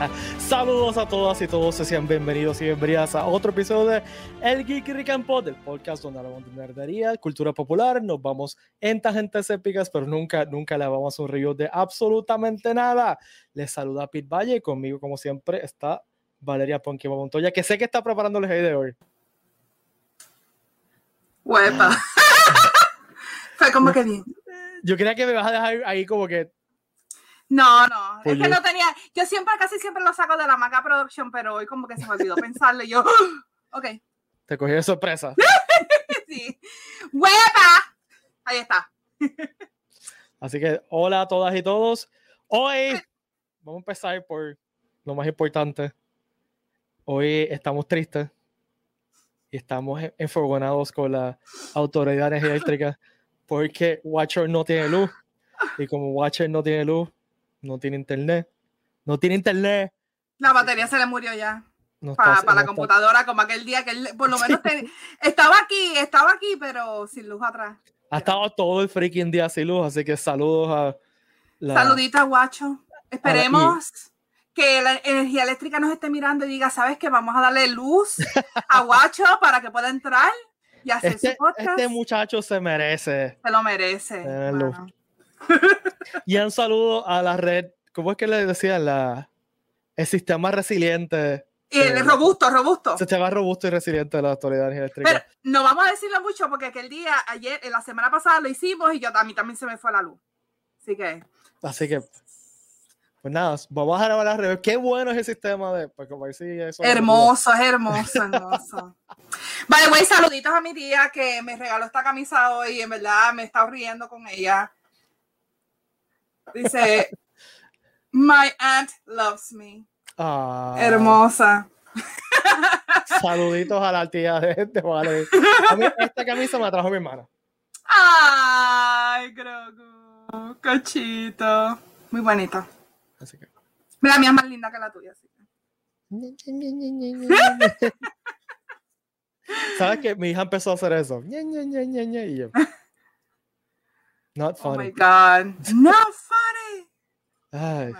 Saludos a todas y todos, sean bienvenidos y bienvenidas a otro episodio de El Geek Rican Pod, el podcast donde hablamos de nerdería, cultura popular, nos vamos en tangentes épicas, pero nunca, nunca le vamos a un review de absolutamente nada. Les saluda Pete Valle y conmigo, como siempre, está Valeria Ponky Montoya, que sé que está preparando el de hoy. Huepa. Fue como que bien. Yo creía que me vas a dejar ahí como que no, no, es que no tenía, yo siempre, casi siempre lo saco de la Maca Production, pero hoy como que se me olvidó pensarlo y yo, ok. Te cogí de sorpresa. sí. ¡Huepa! Ahí está. Así que, hola a todas y todos. Hoy vamos a empezar por lo más importante. Hoy estamos tristes y estamos enfogonados con la autoridad eléctrica porque Watcher no tiene luz. Y como Watcher no tiene luz, no tiene internet. No tiene internet. La batería se le murió ya. para, la computadora, como aquel día que él, por lo menos estaba aquí, estaba aquí, pero sin luz atrás. Ha estado todo el freaking día sin luz, así que saludos a la... Saludita, guacho. Esperemos que la energía eléctrica nos esté mirando y diga, ¿sabes qué? Vamos a darle luz a guacho para que pueda entrar y hacer este, su podcast. Este muchacho se merece. Se lo merece. Y un saludo a la red, ¿cómo es que le decían? La, el sistema resiliente. Y el robusto, robusto. Sistema robusto y resiliente de la autoridad eléctrica. Pero no vamos a decirlo mucho porque aquel día, ayer, la semana pasada lo hicimos y yo a mí también se me fue la luz. Así que. Así que. Pues nada, vamos a grabar la red. Qué bueno es el sistema de. Pues eso hermoso, es hermoso, hermoso. vale, güey, saluditos a mi tía que me regaló esta camisa hoy. En verdad me he estado riendo con ella. Dice, My aunt loves me. Ah. Hermosa. Saluditos a la tía de, este vale. esta camisa me la trajo mi hermana. Ay, Grogu. Cachito. Muy bonita. Así que. La mía es más linda que la tuya, así ¿Sabes que mi hija empezó a hacer eso? Y yo, Not funny. Oh my God. Not funny. Ay,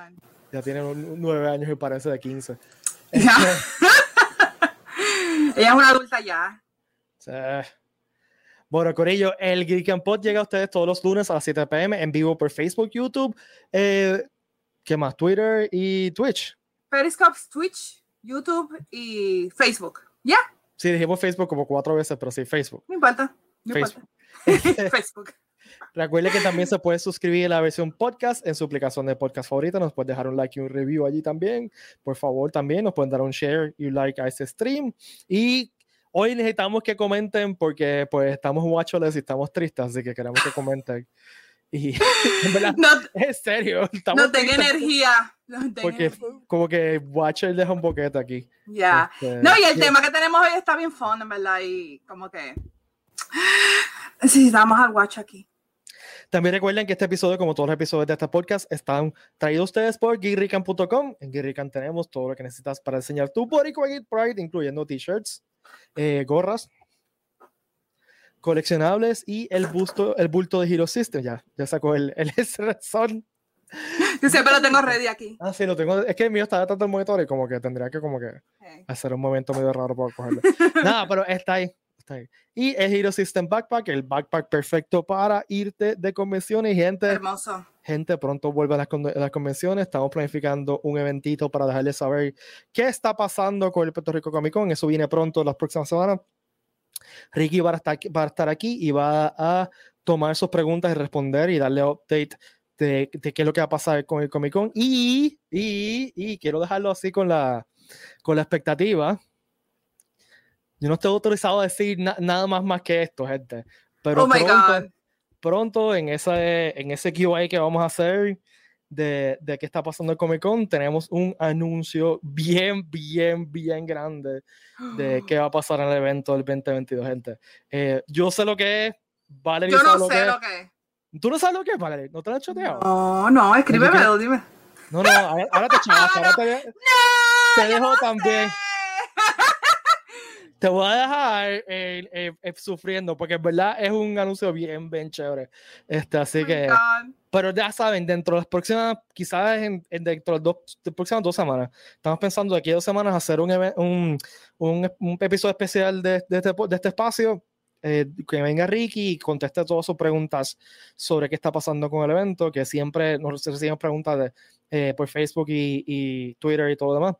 ya tiene nueve años y parece de 15. Ella es una adulta ya. Sí. Bueno, Corillo, el Geek and Pod llega a ustedes todos los lunes a las 7 pm en vivo por Facebook, YouTube, eh, ¿qué más? Twitter y Twitch. Periscope, Twitch, YouTube y Facebook. ¿Ya? Sí, dijimos Facebook como cuatro veces, pero sí, Facebook. No importa. No Facebook. Facebook. Recuerde que también se puede suscribir a la versión podcast en su aplicación de podcast favorita. Nos puede dejar un like y un review allí también. Por favor, también nos pueden dar un share y un like a este stream. Y hoy necesitamos que comenten porque pues estamos watchless y estamos tristes, así que queremos que comenten. Y en verdad, no, es serio. no tengo energía. porque como que Watcher deja un boquete aquí. Ya. Este, no, y el tema que tenemos hoy está bien fun, en verdad. Y como que necesitamos al Watch aquí. También recuerden que este episodio, como todos los episodios de este podcast, están traídos ustedes por geekrican.com. En Geekrican tenemos todo lo que necesitas para diseñar tu body Pride, incluyendo t-shirts, eh, gorras, coleccionables y el busto, el bulto de Hero System. Ya, ya sacó el, el son. Yo siempre lo tengo ready aquí. Ah, sí, lo tengo. Es que el mío está tanto el monitor y como que tendría que como que hacer un momento medio raro para cogerlo. Nada, pero está ahí. Y el Hero System Backpack, el backpack perfecto para irte de convenciones. Gente, Hermoso. gente, pronto vuelve a las, convenciones. Estamos planificando un eventito para dejarles saber qué está pasando con el Puerto Rico Comic Con. Eso viene pronto las próximas semanas. Ricky va a estar, va a estar aquí y va a tomar sus preguntas y responder y darle update de, de, qué es lo que va a pasar con el Comic Con. Y, y, y quiero dejarlo así con la, con la expectativa yo no estoy autorizado a decir nada más más que esto, gente. Pero oh pronto, pronto en, ese, en ese QA que vamos a hacer de, de qué está pasando en Comic Con, tenemos un anuncio bien, bien, bien grande de qué va a pasar en el evento del 2022, gente. Eh, yo sé lo que es. Valerie yo no sé lo que, es. ¿Tú no sabes lo que es, Valerie? ¿No te lo has choteado? No, no, escríbemelo, dime. No, no, ahora, te chavas, ahora te, no, te dejo también. Te voy a dejar eh, eh, eh, sufriendo, porque en verdad es un anuncio bien, bien chévere. Este, así Oh que, pero ya saben, dentro de las próximas, quizás en, en dentro de las dos, de las próximas dos semanas, estamos pensando de aquí a dos semanas hacer un, un, un, un episodio especial de, de, este, de este espacio. eh, que venga Ricky y conteste todas sus preguntas sobre qué está pasando con el evento, que siempre nos reciben preguntas de, eh, por Facebook y, y Twitter y todo lo demás.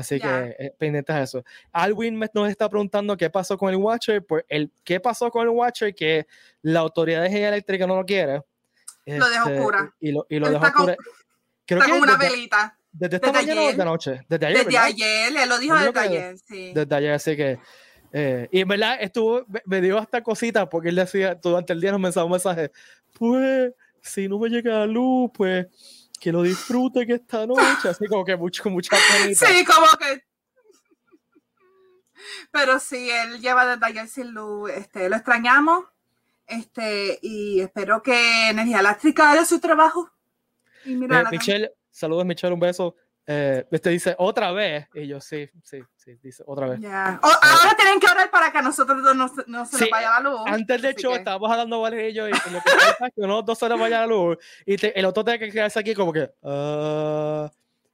Así Ya. que eh, pendientes a eso. Alwin nos está preguntando qué pasó con el Watcher. Pues el, ¿Qué pasó con el Watcher? Que la autoridad de energía eléctrica no lo quiere. Lo dejó Este, oscura. Y lo, y lo dejó está con- oscura. Creo Está que como una desde, velita. desde esta desde mañana o ayer. desde anoche. Desde ayer, Desde ¿verdad? ayer, él lo dijo desde ayer, sí. Desde ayer, así que. eh, y en verdad estuvo, me, dio hasta cosita porque él decía durante el día nos mandaba un mensaje. Pues, si no me llega la luz, pues que lo disfrute que esta noche. Así como que mucho, mucha penita. Sí, como que. Pero sí, él lleva desde ayer sin luz. Este, lo extrañamos. Este, y espero que Energía Eléctrica haga su trabajo. Y mira, Eh, Michelle, saludos Michelle, un beso. Eh, este dice otra vez. Y yo, sí, sí, sí, dice otra vez. Ya. O- ahora tienen que orar para que a nosotros no, no se nos Sí, vaya la luz. Antes del show que- estábamos hablando Valeria y yo y lo que pasa es que uno dos se nos vaya la luz y te- el otro tiene que quedarse aquí como que ah,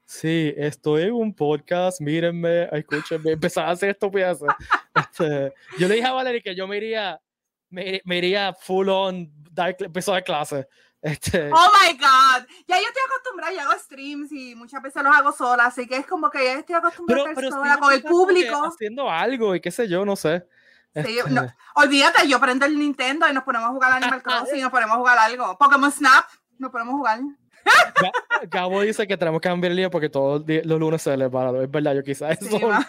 sí, estoy en un podcast, mírenme, escúchenme, empezaba a hacer estupideces. Este, yo le dije a Valeria que yo me iría me, me iría full on dar, empezar a dar clase. Este, Oh my God. Ya yo estoy acostumbrada, yo hago streams y muchas veces los hago sola, así que es como que ya estoy acostumbrada a estar sí sola con el público. haciendo algo y qué sé yo, no sé. Sí, Este, no, olvídate, yo prendo el Nintendo y nos ponemos a jugar Animal Crossing, nos ponemos a jugar algo. Pokémon Snap, nos ponemos a jugar. Ga- Gabo dice que tenemos que cambiar el día porque todos los lunes se le para. Es verdad, yo quizás Sí, eso. va.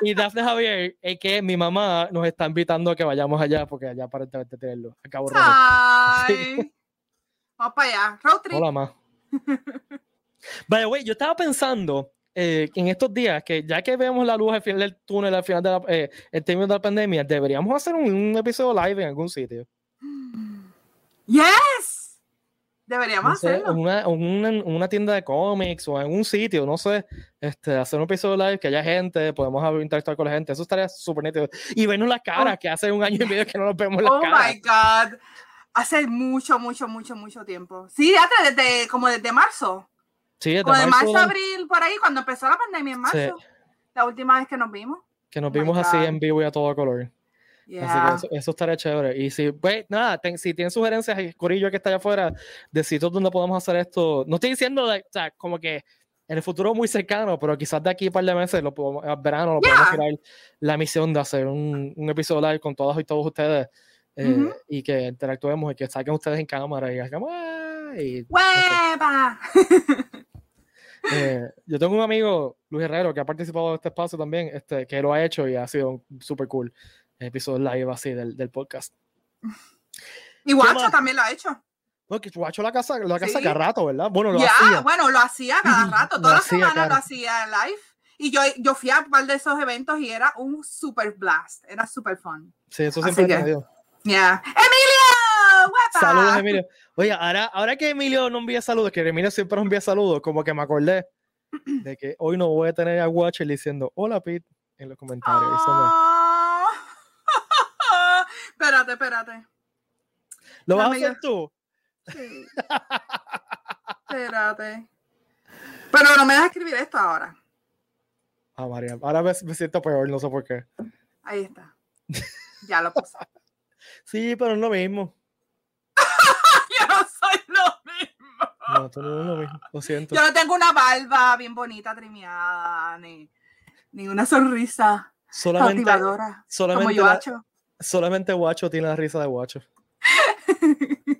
Y Daphne Javier, es que mi mamá nos está invitando a que vayamos allá porque allá aparentemente tiene luz. A Cabo Rojo. Ay. Vamos para allá. Road trip. Hola, ma. By the way, yo estaba pensando eh, en estos días que ya que vemos la luz al final del túnel, al final de la, eh, el término de la pandemia, deberíamos hacer un, un episodio live en algún sitio. Yes. Deberíamos No sé, en hacerlo. una, en una, en una tienda de cómics o en un sitio, no sé, este, hacer un episodio live que haya gente, podemos interactuar con la gente, eso estaría súper nítido. Y vernos las caras, que hace un año y medio que no nos vemos las Oh caras. my God. Hace mucho, mucho, mucho, mucho tiempo. Sí, hasta desde, como desde marzo. Sí, desde Como de marzo marzo, abril, por ahí, cuando empezó la pandemia en marzo. Sí. La última vez que nos vimos. que nos Oh vimos así en vivo y a todo color. Así Yeah. que eso, eso estaría chévere. Y si, pues, nada, ten- si tienen sugerencias, el Corillo que está allá afuera, de sitios donde podemos hacer esto, no estoy diciendo, o sea, como que en el futuro muy cercano, pero quizás de aquí a un par de meses, lo podemos, al verano, lo podemos Yeah. tirar la misión de hacer un, un episodio live con todas y todos ustedes eh, Ujú. y que interactuemos y que saquen ustedes en cámara y hagamos. "Ah", y- ¡Hueva! eh, yo tengo un amigo, Luis Herrero, que ha participado de este espacio también, este, que lo ha hecho y ha sido súper cool. Episodio live así del, del podcast. Y Guacho también lo ha hecho. Porque Guacho la casa, la casa Sí. cada rato, ¿verdad? Bueno, lo Ya, hacía. bueno, lo hacía cada rato. Todas las semanas claro. lo hacía live. Y yo, yo fui a un par de esos eventos y era un super blast. Era super fun. Sí, eso siempre que- me dio. Yeah. ¡Emilio! ¡Guapa! Saludos, Emilio. Oye, ahora, ahora que Emilio no envía saludos, que Emilio siempre nos envía saludos, como que me acordé de que hoy no voy a tener a Watcher diciendo hola Pete en los comentarios. Eso me-. Espérate, espérate. ¿Lo vas a hacer tú? Sí. espérate. Pero no me dejas escribir esto ahora. Ah, María, ahora me, me siento peor, no sé por qué. Ahí está. Ya lo puse. Sí, pero es lo mismo. Yo no soy lo mismo. No, tú no es lo mismo. Lo siento. Yo no tengo una barba bien bonita, trimeada, ni, ni una sonrisa Solamente, cautivadora. Como solamente, yo la-. Solamente Guacho tiene la risa de Guacho.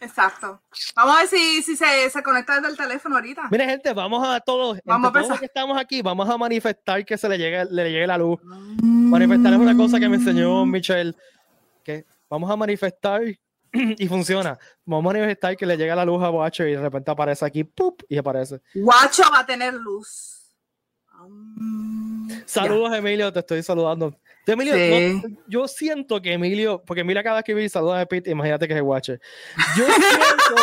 Exacto. Vamos a ver si, si se, se conecta desde el teléfono ahorita. Mire, gente, vamos a todos, Vamos a todos los que estamos aquí, vamos a manifestar que se le llegue, le llegue la luz. Manifestar es una cosa que me enseñó Michelle, que vamos a manifestar y funciona. Vamos a manifestar que le llega la luz a Watcher y de repente aparece aquí, ¡pup! y aparece. Guacho va a tener luz. Saludos, Emilio, te estoy saludando. Emilio, Sí. no- yo siento que Emilio, porque Emilio acaba de escribir saludos a Pete, imagínate que es el Watcher. Yo siento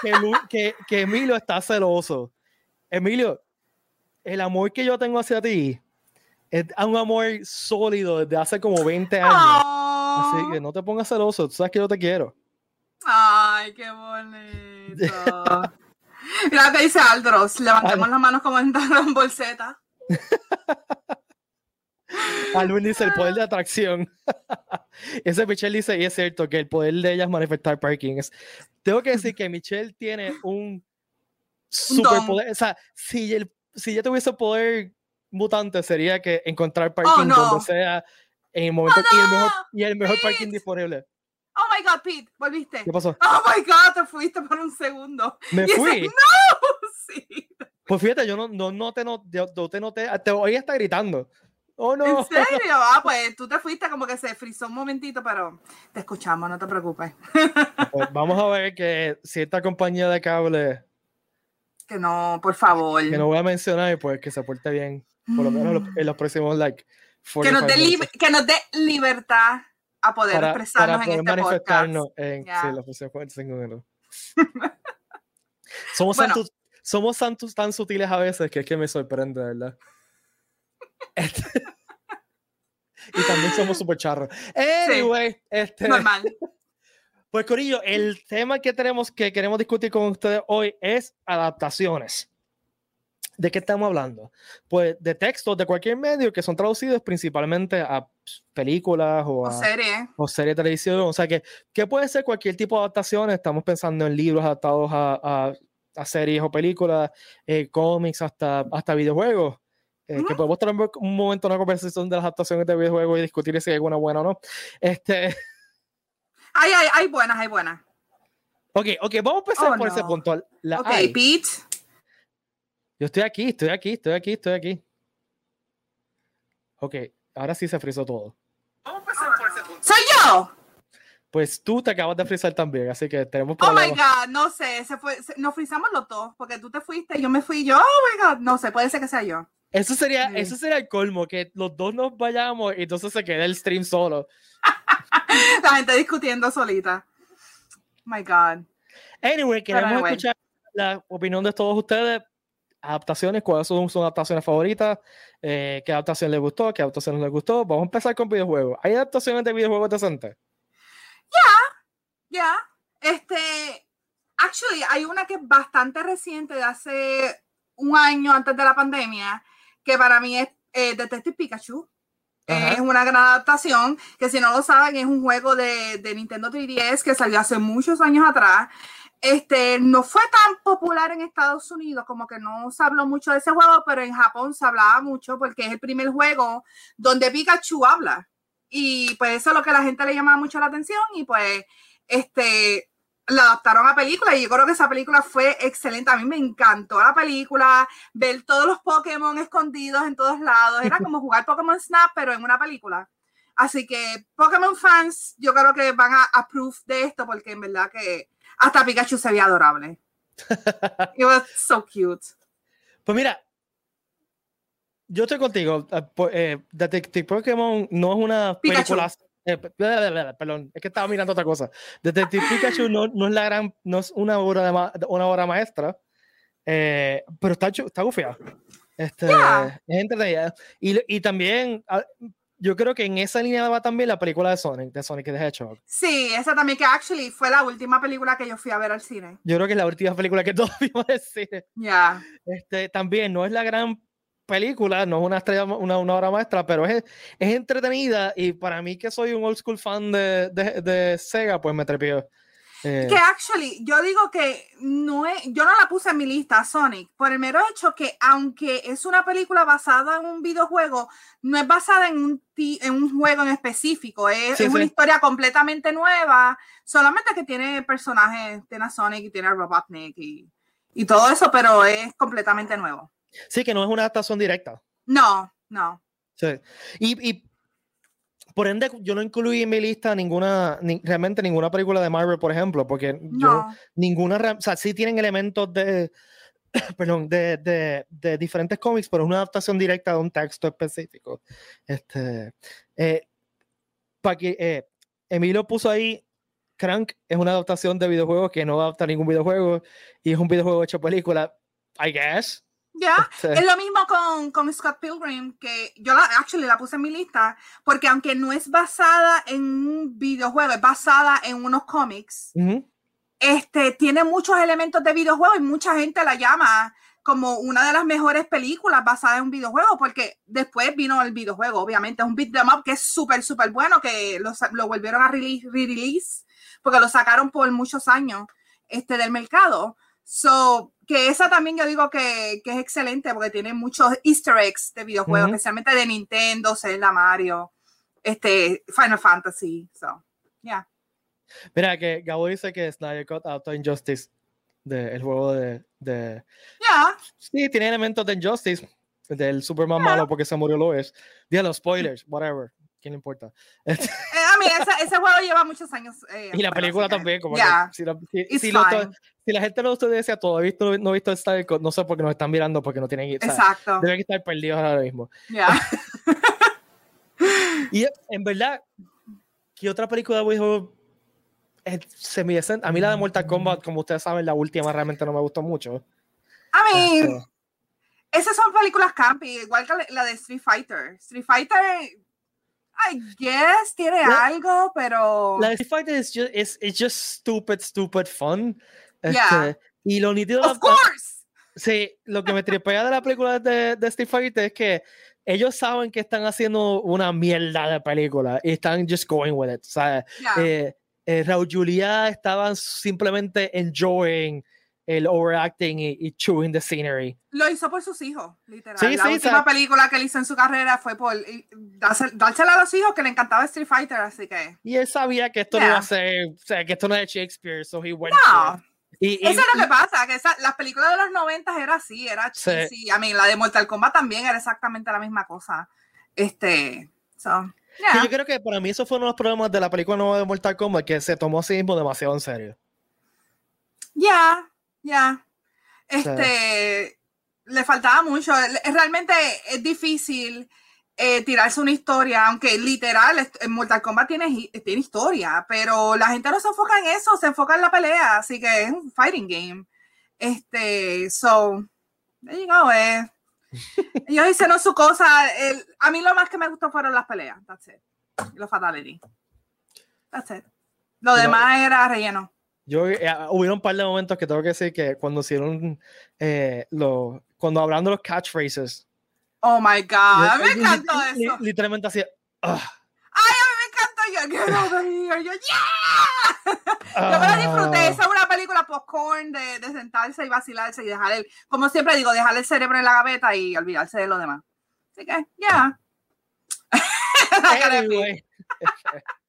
que, que, que Emilio está celoso. Emilio, el amor que yo tengo hacia ti es un amor sólido desde hace como 20 años. Así que no te pongas celoso, tú sabes que yo te quiero. Ay, qué bonito. Mira que dice Aldros, levantemos las manos como en bolseta. Alvin dice el poder de atracción. Ese Michelle dice, y es cierto, que el poder de ella es manifestar parking. tengo que decir que Michelle tiene un superpoder. O sea, si, el, si yo tuviese poder mutante, sería que encontrar oh, parking donde sea en el momento y, el mejor, y el mejor parking disponible. Oh my god, Pete, volviste. ¿Qué pasó? Oh my god, te fuiste por un segundo. Me fui. no, sí. Pues fíjate, yo no, no, no te noté, no te noté, te oí está gritando. Oh no. ¿En serio? Ah, pues tú te fuiste como que se frizó un momentito, pero te escuchamos, no te preocupes. Pues vamos a ver que si esta compañía de cable. Que no, por favor. Que no voy a mencionar, pues que se porte bien. Por lo menos en los próximos, like. Que nos, dé que nos dé libertad a poder expresarnos para poder en este manifestarnos en sí, los próximos 45 minutos. somos, santos, somos santos tan sutiles a veces que es que me sorprende, ¿verdad? Este, y también somos super charros. Anyway, este, normal. Pues Corillo, el tema que tenemos que queremos discutir con ustedes hoy es adaptaciones. ¿De qué estamos hablando? Pues de textos de cualquier medio que son traducidos principalmente a películas o, a series o serie de televisión. O sea que, que puede ser cualquier tipo de adaptaciones. Estamos pensando en libros adaptados a, a, series o películas, eh, cómics, hasta, hasta videojuegos. Eh, que podemos tener un momento una conversación de las adaptaciones de videojuegos y discutir si hay alguna buena o no. Este... Hay, hay, hay buenas, hay buenas. Ok, ok, vamos a empezar oh, por ese punto. La ok, Pete. Yo estoy aquí, estoy aquí, estoy aquí, estoy aquí. Ok, ahora sí se frizó todo. Vamos a empezar por ese punto. ¡Soy yo! Pues tú te acabas de frizar también, así que tenemos problemas. Oh my god, no sé, se fue, nos frizamos los dos, porque tú te fuiste, yo me fui, yo, oh my god, no sé, puede ser que sea yo. Eso sería, eso sería el colmo, que los dos nos vayamos y entonces se quede el stream solo. La gente discutiendo solita. My God. Anyway, queremos escuchar la opinión de todos ustedes. Adaptaciones, cuáles son sus adaptaciones favoritas, eh, qué adaptación les gustó, qué adaptación les gustó. Vamos a empezar con videojuegos. ¿Hay adaptaciones de videojuegos decentes? Ya, ya. Este, actually, hay una que es bastante reciente, de hace un año antes de la pandemia, que para mí es eh, Detective Pikachu. Es una gran adaptación, que si no lo saben, es un juego de, de, Nintendo 3DS que salió hace muchos años atrás. Este, no fue tan popular en Estados Unidos, como que no se habló mucho de ese juego, pero en Japón se hablaba mucho porque es el primer juego donde Pikachu habla. Y pues eso es lo que a la gente le llamaba mucho la atención y pues este la adaptaron a película y yo creo que esa película fue excelente. A mí me encantó la película, ver todos los Pokémon escondidos en todos lados. Era como jugar Pokémon Snap, pero en una película. Así que Pokémon fans, yo creo que van a approve de esto porque en verdad que hasta Pikachu se veía adorable. It was so cute. Pues mira, yo estoy contigo. Eh, eh, Detective Pokémon no es una película eh, perdón, es que estaba mirando otra cosa. Detective Pikachu no, no, es la gran, no es una obra, de una obra maestra, eh, pero está, está gufiada. Este, Es entretenida. Y, y también, ah, yo creo que en esa línea va también la película de Sonic, de Sonic the Hedgehog. Sí, esa también, que actually fue la última película que yo fui a ver al cine. Yo creo que es la última película que todos vimos al cine. Ya. Este, también no es la gran película, no es una estrella, una, una obra maestra, pero es, es entretenida y para mí que soy un old school fan de, de, de Sega, pues me trepió. Eh, que actually, yo digo que no es, yo no la puse en mi lista, Sonic, por el mero hecho que aunque es una película basada en un videojuego, no es basada en un, en un juego en específico, es, es una historia completamente nueva, solamente que tiene personajes, tiene a Sonic y tiene a Robotnik y, y todo eso, pero es completamente nuevo. Sí, que no es una adaptación directa. No, no. Sí. Y, y por ende, yo no incluí en mi lista ninguna, realmente ninguna película de Marvel, por ejemplo, porque yo, ninguna, o sea, sí tienen elementos de, perdón, de, de, de, diferentes cómics, pero es una adaptación directa de un texto específico. Este, eh, para que, eh, Emilio puso ahí, Crank es una adaptación de videojuegos que no adapta ningún videojuego y es un videojuego hecho película, I guess. Ya, es lo mismo con, con, Scott Pilgrim, que yo la, actually la puse en mi lista, porque aunque no es basada en un videojuego, es basada en unos cómics, este, tiene muchos elementos de videojuego y mucha gente la llama como una de las mejores películas basadas en un videojuego, porque después vino el videojuego, obviamente, es un beat them up que es súper, súper bueno, que lo, lo volvieron a re-release, porque lo sacaron por muchos años este, del mercado. So, que esa también yo digo que, que es excelente porque tiene muchos easter eggs de videojuegos, especialmente de Nintendo, Zelda, Mario, este, Final Fantasy. So, yeah. Mira, que Gabo dice que Snyder Cut Auto Injustice, de, el juego de... de... Yeah. Sí, tiene elementos de Injustice, del Superman malo porque se murió Lois. Día los spoilers, whatever. ¿Quién le importa? A mí, ese, juego lleva muchos años. Eh, y la película también, como si, la, si, si, la gente ustedes decía todo, he visto, no he visto Star no sé por qué nos están mirando porque no tienen Exacto. Deben estar perdidos ahora mismo. Ya. y en verdad, ¿qué otra película de videojuegos se me A mí la de Mortal Kombat, como ustedes saben, la última realmente no me gustó mucho. A mí, este. esas son películas campy, igual que la de Street Fighter. Street Fighter I guess tiene algo, pero. La Street Fighter es just, it's, it's just stupid, stupid fun. Yeah. Este, y lo nítido. Of course. Sí, lo que me tripea de la película de, de Street Fighter es que ellos saben que están haciendo una mierda de película y están just going with it. O sea, eh, eh, Raúl Julia estaban simplemente enjoying el overacting y, chewing the scenery. Lo hizo por sus hijos, literal. la última película que él hizo en su carrera fue por dársela a los hijos que le encantaba Street Fighter, así que. Y él sabía que esto no iba a ser, o sea, que esto no es Shakespeare, so he went. No. Y, Eso es lo que pasa, que las películas de los 90 era así, era cheesy. A mí, la de Mortal Kombat también era exactamente la misma cosa. Este, so, Yo creo que para mí eso fue uno de los problemas de la película nueva de Mortal Kombat, que se tomó a sí mismo demasiado en serio. Ya, ya. Este, le faltaba mucho. Realmente es difícil eh, tirarse una historia, aunque literal, en Mortal Kombat tiene, tiene historia, pero la gente no se enfoca en eso, se enfoca en la pelea, así que es un fighting game. Este, so, there you eh. Ellos hicieron su cosa. a mí lo más que me gustó fueron las peleas. That's it. Los fatality. That's it. Lo demás era relleno. Yo, eh, hubo un par de momentos que tengo que decir que cuando hicieron, eh, lo, cuando hablando de los catchphrases. Oh my God, a mí me encantó eso. Literalmente así. Ay, a mí me encantó. Yo quiero Yo, yeah. Yo me la disfruté. Esa es una película popcorn de, de sentarse y vacilarse y dejar el, como siempre digo, dejar el cerebro en la gaveta y olvidarse de lo demás. Así que, ya. Yeah. Anyway,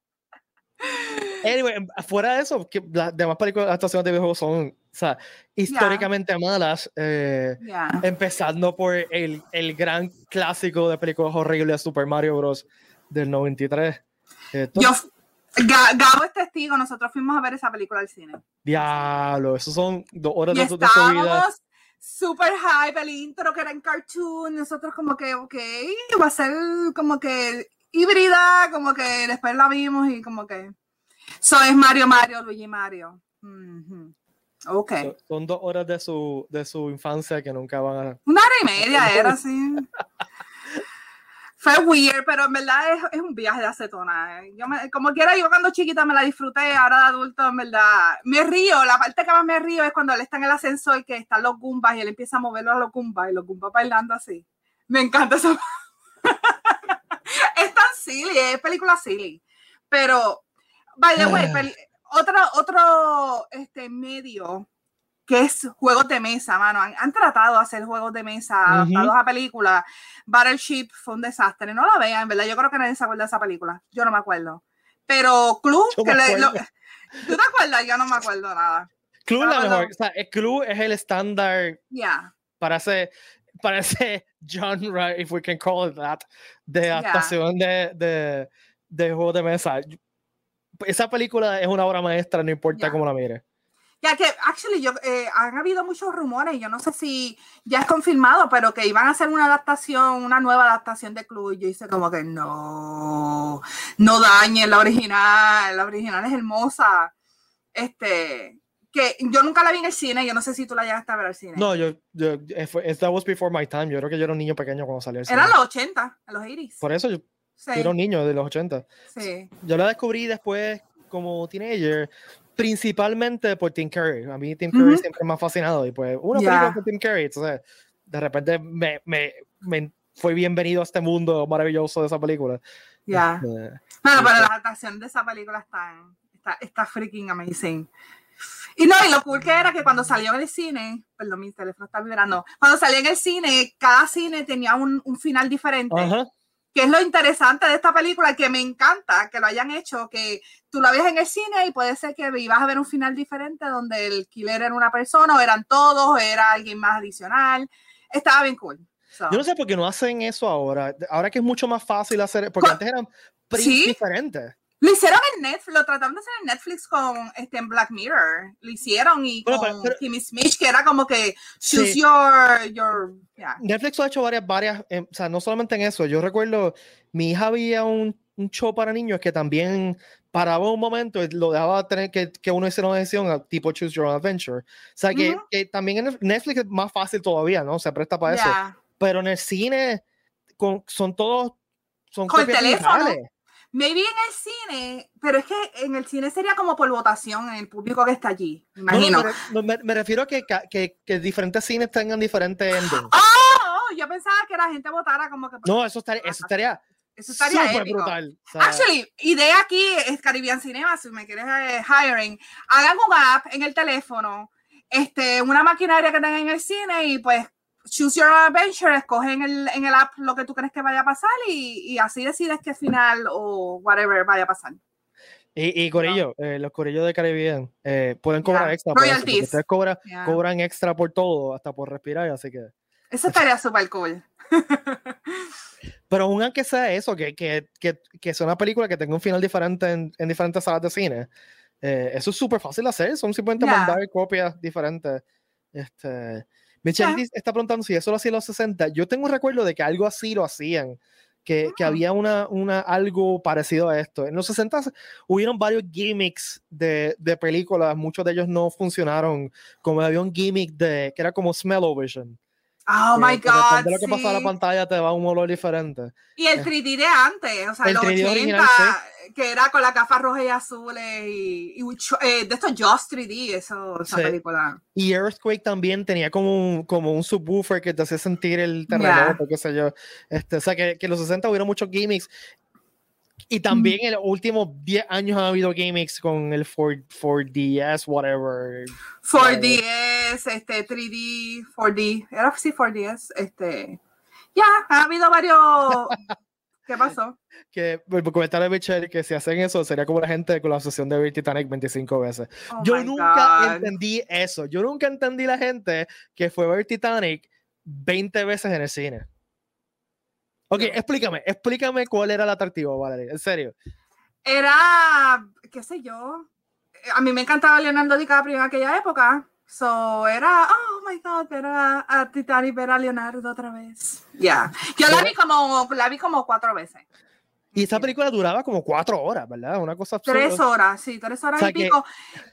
fuera de eso, que las demás películas, actuaciones de videojuegos son, o sea, históricamente malas, eh, empezando por el, el, gran clásico de películas horribles Super Mario Bros. del 93. Eh, Yo, Gabo es testigo, nosotros fuimos a ver esa película al cine. Diablo, esos son dos horas de, su vida. Super hype, el intro que era en cartoon, nosotros como que, ok, va a ser como que híbrida, como que después la vimos y como que. So es Mario Mario, Luigi Mario. Ok. son dos horas de su, de su infancia que nunca van a. Una hora y media era así. Fue weird, pero en verdad es, es un viaje de acetona. Yo me, como quiera, yo cuando chiquita me la disfruté, ahora de adulto, en verdad. Me río, la parte que más me río es cuando él está en el ascensor y que están los Goombas y él empieza a moverlo a los Goombas y los Goombas bailando así. Me encanta eso. es tan silly, es película silly. Pero, by the way, ah. otro, otro este, medio que es juegos de mesa, mano. Han, tratado de hacer juegos de mesa adaptados a películas. Battleship fue un desastre. No la vean, en verdad. Yo creo que nadie se acuerda de esa película. Yo no me acuerdo. Pero Club, ¿tú te acuerdas? Yo no me acuerdo nada. Club, la mejor. O sea, Club es el estándar yeah. para hacer parece genre, if we can call it that, de adaptación de, de, de juego de mesa. Esa película es una obra maestra, no importa cómo la mire. Ya que, actually, yo, eh, han habido muchos rumores, yo no sé si ya es confirmado, pero que iban a hacer una adaptación, una nueva adaptación de Club. Y yo hice como que no, no dañen la original, la original es hermosa. Este, que yo nunca la vi en el cine, yo no sé si tú la llegaste a ver al cine. No, yo, yo eh, that was before my time. Yo creo que yo era un niño pequeño cuando salió el cine. Era los 80, los 80 Por eso yo, yo, era un niño de los 80. Sí. Yo la descubrí después como teenager, principalmente por Tim Curry. A mí Tim Curry siempre me ha fascinado y pues una película con Tim Curry, entonces de repente me, me, me fue bienvenido a este mundo maravilloso de esa película. Ya. Este, bueno, pero la adaptación de esa película está, está, está freaking amazing. Y no, y lo cool que era que cuando salió en el cine, perdón, mi teléfono está vibrando, cuando salió en el cine, cada cine tenía un, un final diferente. Que es lo interesante de esta película, que me encanta que lo hayan hecho, que tú la ves en el cine y puede ser que ibas a ver un final diferente donde el killer era una persona, o eran todos, o era alguien más adicional. Estaba bien cool. Yo no sé por qué no hacen eso ahora. Ahora que es mucho más fácil hacer, porque antes eran ¿Sí? diferentes. Lo hicieron en Netflix, lo trataron de hacer en Netflix con este, en Black Mirror. Lo hicieron y con Kimmy Smith, que era como que choose your. your Netflix lo ha hecho varias, varias, eh, o sea, no solamente en eso. Yo recuerdo, mi hija había un, un show para niños que también paraba un momento y lo dejaba tener que, que uno hiciera una decisión tipo Choose Your Own Adventure. O sea, que, que, también en Netflix es más fácil todavía, ¿no? Se presta para eso. Pero en el cine con, son todos. Son con el teléfono. Maybe en el cine, pero es que en el cine sería como por votación en el público que está allí. imagino. me, refiero a que, que, que, diferentes cines tengan diferentes endings. Oh, yo pensaba que la gente votara como que. No, eso estaría. Eso estaría eso estaría épico. brutal. Actually, idea aquí es Caribbean Cinema, si me quieres eh, hiring. Hagan un app en el teléfono, este, una maquinaria que tengan en el cine y pues Choose Your Adventure, escoge en el, en el app lo que tú crees que vaya a pasar y, y así decides qué final o whatever vaya a pasar. Y, y Corillo, eh, los Corillos de Caribbean eh, pueden cobrar extra. Por eso, ustedes cobran, cobran extra por todo, hasta por respirar, así que. Eso estaría súper cool. Pero aún aunque sea eso, que, que, que, que, sea una película que tenga un final diferente en, en diferentes salas de cine, eh, eso es súper fácil de hacer. Son simplemente mandar copias diferentes. Este, Michelle está preguntando si eso lo hacía en los 60. Yo tengo un recuerdo de que algo así lo hacían, que, que, ah. había una, una, algo parecido a esto. En los 60 hubieron varios gimmicks de, de películas, muchos de ellos no funcionaron, como había un gimmick de, que era como Smell-O-Vision Oh my God. De lo que pasa en la pantalla te va un olor diferente. Y el 3D de antes, o sea, el los 80, original, que era con la gafas rojas y azules y, eh, de estos Just 3D, eso, esa película. Y Earthquake también tenía como un, como un subwoofer que te hacía sentir el terremoto, qué sé yo. Este, o sea, que, que en los 60 hubo muchos gimmicks y también en los últimos 10 años ha habido gimmicks con el 4, ds whatever. 4DS, este, 3D, 4D. Era así 4DS. Este. Ya, ha habido varios. ¿Qué pasó? Que comentario de Michelle que si hacen eso sería como la gente con la asociación de ver Titanic 25 veces. Oh Yo nunca entendí eso. Yo nunca entendí la gente que fue a ver Titanic 20 veces en el cine. Ok, explícame, explícame cuál era el atractivo, Valeria, en serio. Era, qué sé yo, a mí me encantaba Leonardo DiCaprio en aquella época. So era, oh my god, era a Titanic ver a Leonardo otra vez. Ya. Yo la vi como, la vi como cuatro veces. Y esa película duraba como cuatro horas, ¿verdad? Una cosa absurda. Tres horas, sí, tres horas y pico.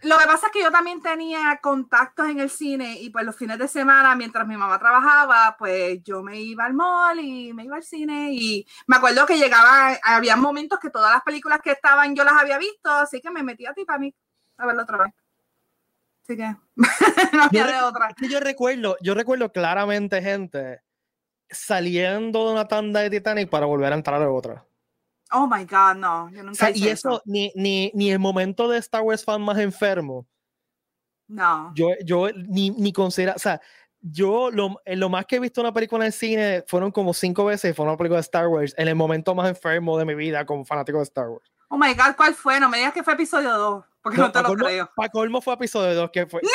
Lo que pasa es que yo también tenía contactos en el cine y pues los fines de semana, mientras mi mamá trabajaba, pues yo me iba al mall y me iba al cine y me acuerdo que llegaba, había momentos que todas las películas que estaban yo las había visto, así que me metí a ti para mí a verla otra vez. Así que no había de otra. yo recuerdo, yo recuerdo claramente gente saliendo de una tanda de Titanic para volver a entrar a otra. Oh my God, no. Yo nunca y eso, Ni, ni, ni, el momento de Star Wars fan más enfermo. No. Yo, yo ni, ni considero, o sea, yo lo, lo, más que he visto una película en el cine fueron como cinco veces fue una película de Star Wars en el momento más enfermo de mi vida como fanático de Star Wars. Oh my God, ¿cuál fue? No me digas que fue episodio 2, porque no, te lo creo. Para colmo fue episodio 2, que fue. ¡No!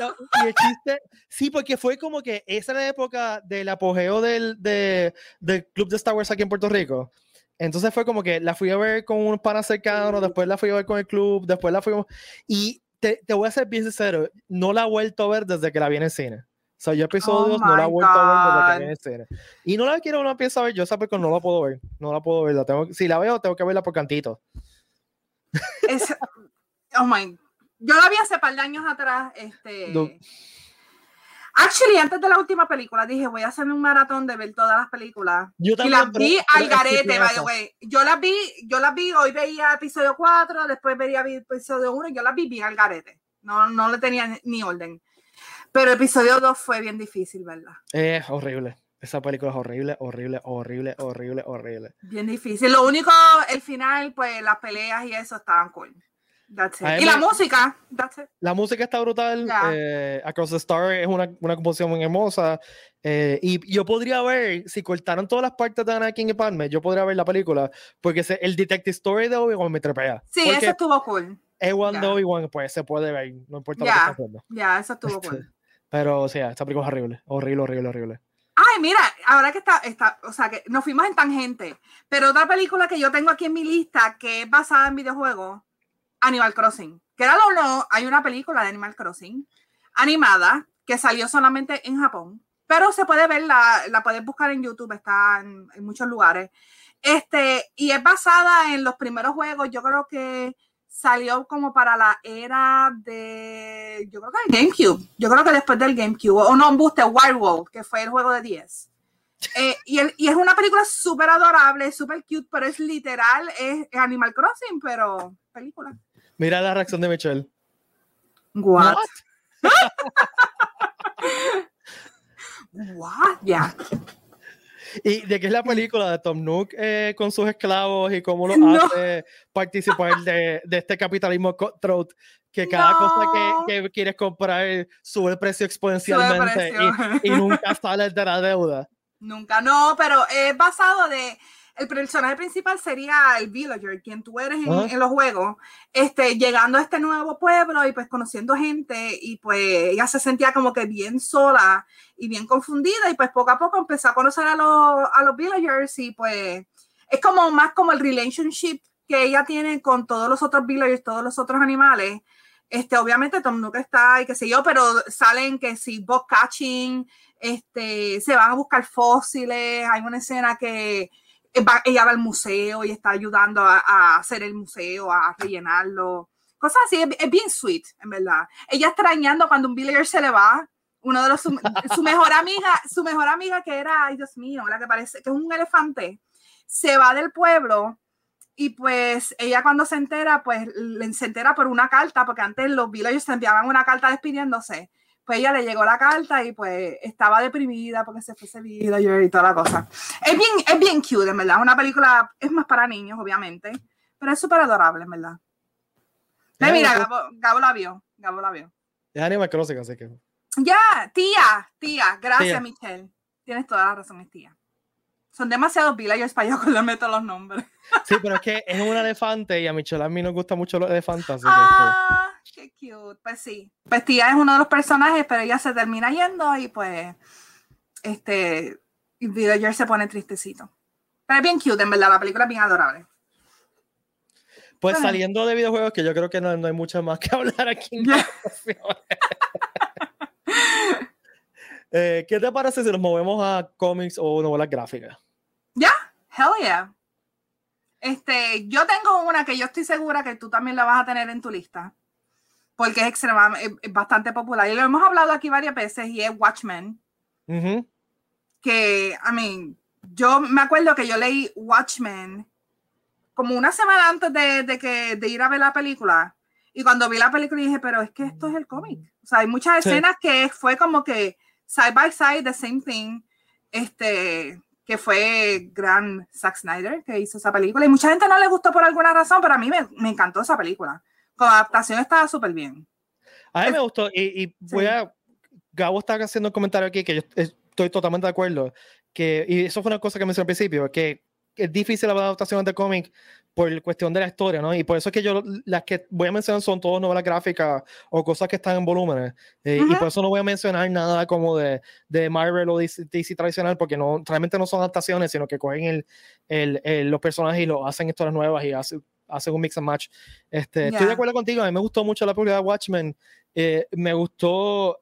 no. Y el chiste, sí, porque fue como que esa era la época del apogeo del, de, del club de Star Wars aquí en Puerto Rico. Entonces fue como que la fui a ver con un pana cercano, después la fui a ver con el club, después la fuimos. Y te, te voy a ser bien sincero, no la he vuelto a ver desde que la vi en el cine. O sea, yo episodios oh no la he vuelto a ver desde que la vi en el cine. Y no la quiero, no la a ver, yo sé que no la puedo ver. No la puedo ver. La tengo, si la veo, tengo que verla por cantito. Es, oh my Yo la vi hace par de años atrás. Este. Actually, antes de la última película dije, voy a hacer un maratón de ver todas las películas. Yo también, y las vi al garete, by the way. Yo las vi, yo las vi, hoy veía episodio 4, después vería episodio 1, yo las vi bien al garete. No, no le tenía ni orden. Pero episodio 2 fue bien difícil, ¿verdad? Es horrible. Esa película es horrible, horrible, horrible, horrible, horrible. Bien difícil. Lo único, el final, pues las peleas y eso estaban cool. Y la música. La música está brutal. Eh, Across the Star es una, una composición muy hermosa. Eh, y yo podría ver, si cortaron todas las partes de Anakin y Padme, yo podría ver la película. Porque el Detective Story de Obi-Wan me trepea. Sí, eso estuvo cool. Ewan de Obi-Wan, pues se puede ver. No importa lo que está haciendo. Ya, eso estuvo cool. Pero, o sea, esta película es horrible. Horrible, horrible, horrible. Ay, mira, ahora que está, está, o sea, que nos fuimos en tangente. Pero otra película que yo tengo aquí en mi lista, que es basada en videojuegos, Animal Crossing. Que lo no, hay una película de Animal Crossing animada que salió solamente en Japón, pero se puede ver, la, la puedes buscar en YouTube, está en, muchos lugares. Este, y es basada en los primeros juegos, yo creo que salió como para la era de, yo creo que el GameCube, yo creo que después del GameCube, o no, Booster Wild World, que fue el juego de 10. Eh, y, y, es una película súper adorable, súper cute, pero es literal, es Animal Crossing, pero película. Mira la reacción de Michelle. What? What? Ya. ¿Y de qué es la película de Tom Nook eh, con sus esclavos y cómo lo hace participar de, de, este capitalismo cutthroat? Que cada cosa que, que, quieres comprar sube el precio exponencialmente Y, y, nunca sales de la deuda. Nunca, no, pero es basado de el personaje principal sería el villager, quien tú eres en, los juegos, este, llegando a este nuevo pueblo y pues conociendo gente y pues ella se sentía como que bien sola y bien confundida y pues poco a poco empezó a conocer a los, a los villagers y pues es como más como el relationship que ella tiene con todos los otros villagers, todos los otros animales. Este, obviamente Tom Nook está y qué sé yo, pero salen que si box catching, este, se van a buscar fósiles, hay una escena que ella va al museo y está ayudando a, hacer el museo, a rellenarlo. Cosas así, es, bien sweet, en verdad. Ella extrañando cuando un villager se le va, uno de los, su, mejor amiga, su mejor amiga que era, ay Dios mío, la que parece que es un elefante, se va del pueblo y pues ella cuando se entera, pues se entera por una carta, porque antes los villagers enviaban una carta despidiéndose pues ella le llegó la carta y pues estaba deprimida porque se fuese vida y toda la cosa. Es bien, es bien cute, en verdad. Una película es más para niños, obviamente, pero es súper adorable, en verdad. Eh, mira, Gabo, Gabo, la vio. Gabo la vio. Es Animal Crossing, así que. Ya, tía, tía. Gracias, Michelle. Tienes toda la razón, es tía. Son demasiados villagers para yo acordarme todos los nombres. Sí, pero es que es un elefante y a Michelle a mí nos gustan mucho los elefantes. Ah, qué cute. Pues sí. Pues tía es uno de los personajes, pero ella se termina yendo y pues este Villager se pone tristecito. Pero es bien cute, en verdad. La película es bien adorable. Pues saliendo de videojuegos, que yo creo que no, no hay mucho más que hablar aquí. En eh, ¿Qué te parece si nos movemos a cómics o novelas gráficas? Ya, hell yeah. Este, yo tengo una que yo estoy segura que tú también la vas a tener en tu lista. Porque es extremadamente, es bastante popular. Y lo hemos hablado aquí varias veces y es Watchmen. Que, I mean, yo me acuerdo que yo leí Watchmen como una semana antes de, que, de ir a ver la película. Y cuando vi la película dije, pero es que esto es el cómic. O sea, hay muchas escenas que fue como que side by side, the same thing. Este, que fue gran Zack Snyder que hizo esa película. Y mucha gente no le gustó por alguna razón, pero a mí me, me encantó esa película. Con adaptación estaba súper bien. A mí me gustó y, y voy a... Gabo está haciendo un comentario aquí que yo estoy totalmente de acuerdo. Que, y eso fue una cosa que mencioné al principio, que es difícil la adaptación de cómic por cuestión de la historia, ¿no? Y por eso es que yo las que voy a mencionar son todas novelas gráficas o cosas que están en volúmenes. Eh, y por eso no voy a mencionar nada como de, de Marvel o DC, tradicional, porque no, realmente no son adaptaciones, sino que cogen el, el, los personajes y lo hacen historias nuevas y hacen, hacen un mix and match. Este, Estoy de acuerdo contigo, a mí me gustó mucho la publicidad de Watchmen. Eh, me gustó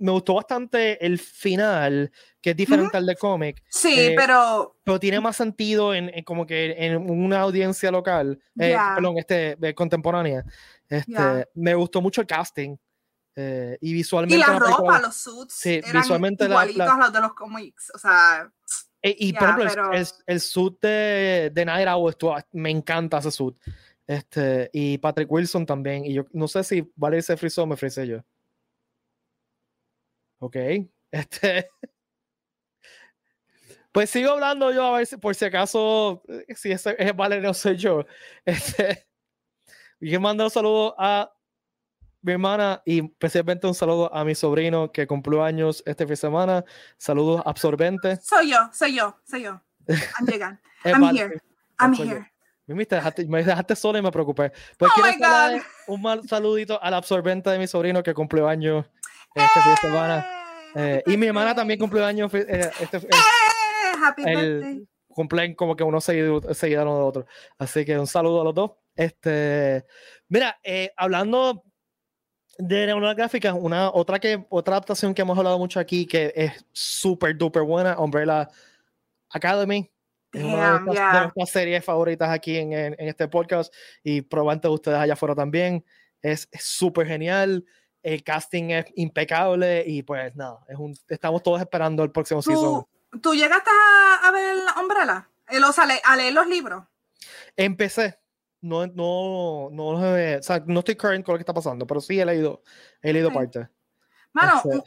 me gustó bastante el final, que es diferente al de cómic. Sí, eh, pero. Pero tiene más sentido en, en como que en una audiencia local, eh, Ya. perdón, este, contemporánea. Este, Ya. Me gustó mucho el casting. eh, y Y visualmente. la la película- ropa, los suits, Sí, eran visualmente la- igualitos la- a los de los cómics. O sea, Eh, y por ejemplo, el- pero- el, el suit de, de Night Owl estuvo- me encanta ese suit. Este, y Patrick Wilson también. Y yo no sé si Valerie se frizó o me frizé yo. Ok. Este. Pues sigo hablando yo a ver si por si acaso, eh, si ese es Valerie no soy yo. Este. Mando un saludo a mi hermana y especialmente un saludo a mi sobrino que cumplió años este fin de semana. Saludos absorbentes. soy yo, soy yo, soy yo. I'm I'm here. I'm soy yo. here. Mimi, te dejaste, me dejaste sola y me preocupé. Pues Oh quiero my darle un mal saludito al absorbente de mi sobrino que cumplió años este fin de semana. Eh, ¡Eh! y mi hermana también cumplió años eh, este, eh, ¡Eh! Happy el- birthday. cumplen como que uno seguido, seguido uno de otro. Así que un saludo a los dos. Este, mira, hablando de una gráfica, una otra que otra adaptación que hemos hablado mucho aquí que es súper duper buena, Umbrella Academy. Es una de yeah. nuestras series favoritas aquí en, en- en este podcast y probablemente ustedes allá afuera también. Es es súper genial. El casting es impecable y pues nada, es un, estamos todos esperando el próximo season. ¿Tú, ¿Tú llegaste a, a ver la Umbrella? El, o sea, a leer los libros. Empecé. No, no, no, eh, o sea, no estoy current con lo que está pasando, pero sí he leído, he leído Ok. parte. Mano, Este- u-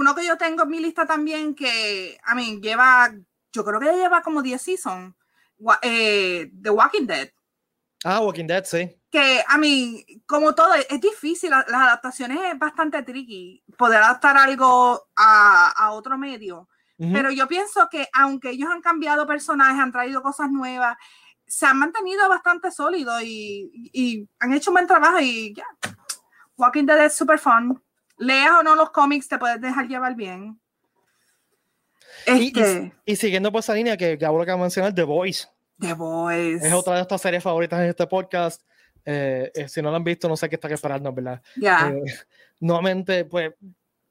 uno que yo tengo en mi lista también que, I mean, lleva, yo creo que ya lleva como 10 seasons, eh, The Walking Dead. Ah, Walking Dead, sí. Que, a mí, como todo, es, difícil, la- las adaptaciones es bastante tricky, poder adaptar algo a, a otro medio. Ujú. Pero yo pienso que aunque ellos han cambiado personajes, han traído cosas nuevas, se han mantenido bastante sólidos y, y han hecho un buen trabajo y ya. Walking Dead es super fun. Leas o no los cómics, te puedes dejar llevar bien. Y, y- Este, y siguiendo por esa línea que Gabo acaba de mencionar, The Voice. The Boys. Es otra de estas series favoritas en este podcast. Eh, eh, si no lo han visto, no sé qué están esperando, ¿verdad? Ya. Eh, nuevamente, pues,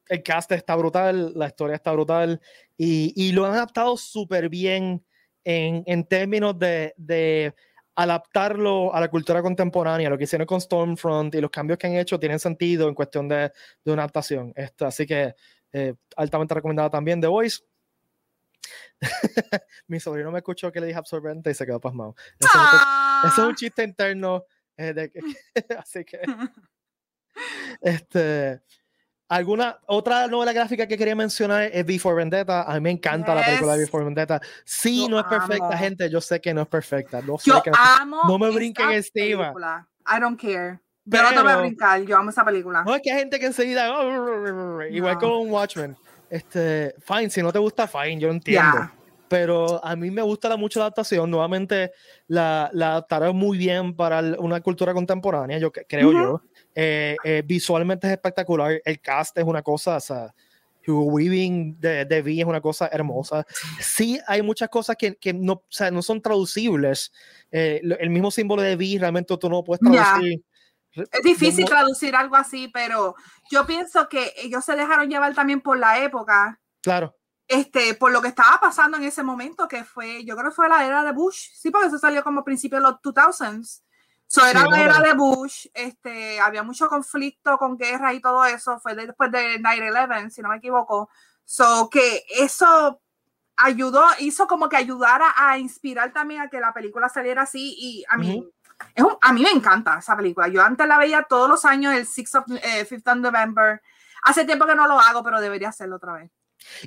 el cast está brutal, la historia está brutal y, y lo han adaptado súper bien en, en términos de, de adaptarlo a la cultura contemporánea. Lo que hicieron con Stormfront y los cambios que han hecho tienen sentido en cuestión de, de una adaptación. Esto, así que eh, altamente recomendada también The Voice. Mi sobrino me escuchó que le dije absorbente y se quedó pasmado. Ese es Ah. ese es un chiste interno. eh, de así que, este. ¿Alguna otra novela gráfica que quería mencionar es Before Vendetta? A mí me encanta la película de Yes. Before Vendetta. Sí, Yo no es perfecta, amo. gente. Yo sé que no es perfecta. No sé Yo que no amo. no me esa brinquen encima. I don't care. Yo no te voy a Pero- brincar. Yo amo esa película. No es que hay gente que enseguida. igual No. con Watchmen. Este, fine, si no te gusta, fine, yo entiendo. Ya. Pero a mí me gusta la- mucho la adaptación. Nuevamente, la, la adaptaron muy bien para el- una cultura contemporánea, yo creo Ujú. yo. Eh, eh, visualmente es espectacular. El cast es una cosa, o sea, Hugo Weaving de, de V es una cosa hermosa. Sí, hay muchas cosas que, que no, o sea, no son traducibles. Eh, el mismo símbolo de V realmente tú no puedes traducir. Es difícil No- traducir algo así, pero yo pienso que ellos se dejaron llevar también por la época, Claro, este, por lo que estaba pasando en ese momento, que fue, yo creo que fue la era de Bush, sí, porque eso salió como a principios de los 2000s. So, Sí, era más la era de Bush, este, había mucho conflicto con guerra y todo eso, fue después de 9-11, si no me equivoco. So, que eso ayudó, hizo como que ayudara a inspirar también a que la película saliera así y a mí, Ujú. es un- a mí me encanta esa película. Yo antes la veía todos los años, el 6 of, eh, 5th of November. Hace tiempo que no lo hago, pero debería hacerlo otra vez.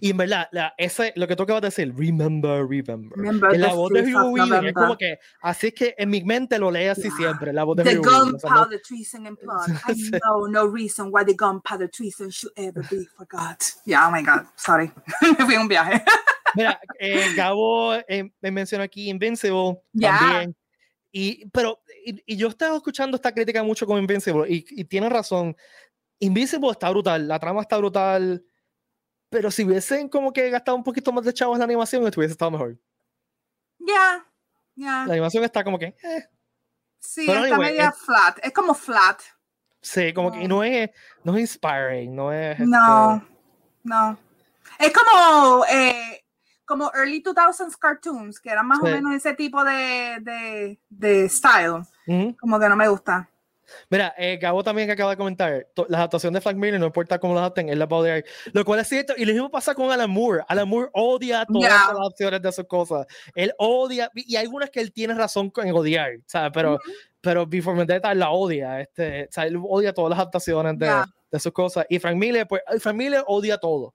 Y en verdad, la, ese, lo que tú acabas de decir, remember, remember. Remember En la the voz de 5th Hugo of Weaving es como que, así es que en mi mente lo lee así Yeah. siempre, la voz de The sea, no- gunpowder treason and plot. I know no reason why the gunpowder treason should ever be forgot. Yeah, oh my God, sorry. Me fui un viaje. Mira, eh, Gabo eh, me mencionó aquí Invincible Ya. también. Y, pero, y, y yo estaba escuchando esta crítica mucho con Invincible y, y tiene razón. Invincible está brutal, la trama está brutal, pero si hubiesen como que gastado un poquito más de chavos en la animación, estuviese estado mejor. Ya, ya. La animación está como que, eh, Sí, Pero está anyway, media es- flat. Es como flat. sí, como que No. no es, no es inspiring, no es. este, No. No. Es como, eh, como early 2000s cartoons, que eran más o menos ese tipo de, de, de style. Como que no me gusta. Mira, eh, Gabo también que acaba de comentar, la adaptación de Frank Miller, no importa cómo la adapten, él la va a odiar. Lo cual es cierto, y lo mismo pasa con Alan Moore. Alan Moore odia todas las adaptaciones de sus cosas. Él odia, y hay algunas que él tiene razón en odiar, ¿sabes? Pero, pero Before Vendetta la odia, este, o sea, él odia todas las adaptaciones de, de sus cosas. Y Frank Miller, pues, Frank Miller odia todo.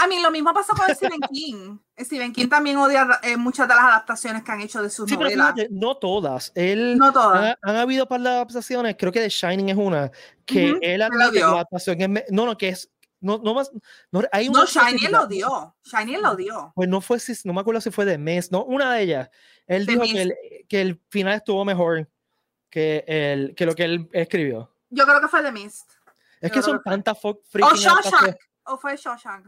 A mí lo mismo pasó con Stephen King. Stephen King también odia eh, muchas de las adaptaciones que han hecho de sus sí, novelas. Pero no todas. Él, no todas. Han, habido para las adaptaciones, creo que The Shining es una, que él admite la adaptación es, no, no, que es no, no más, no, hay no Shiny lo dio, Shiny lo dio. Pues no fue, no me acuerdo si fue de Mes, no, una de ellas. Él dijo que el, que el, final estuvo mejor que, el, que lo que él escribió. Yo creo que fue de Mist. Es que son tantas freaking. Oh, Shawshank o fue Shawshank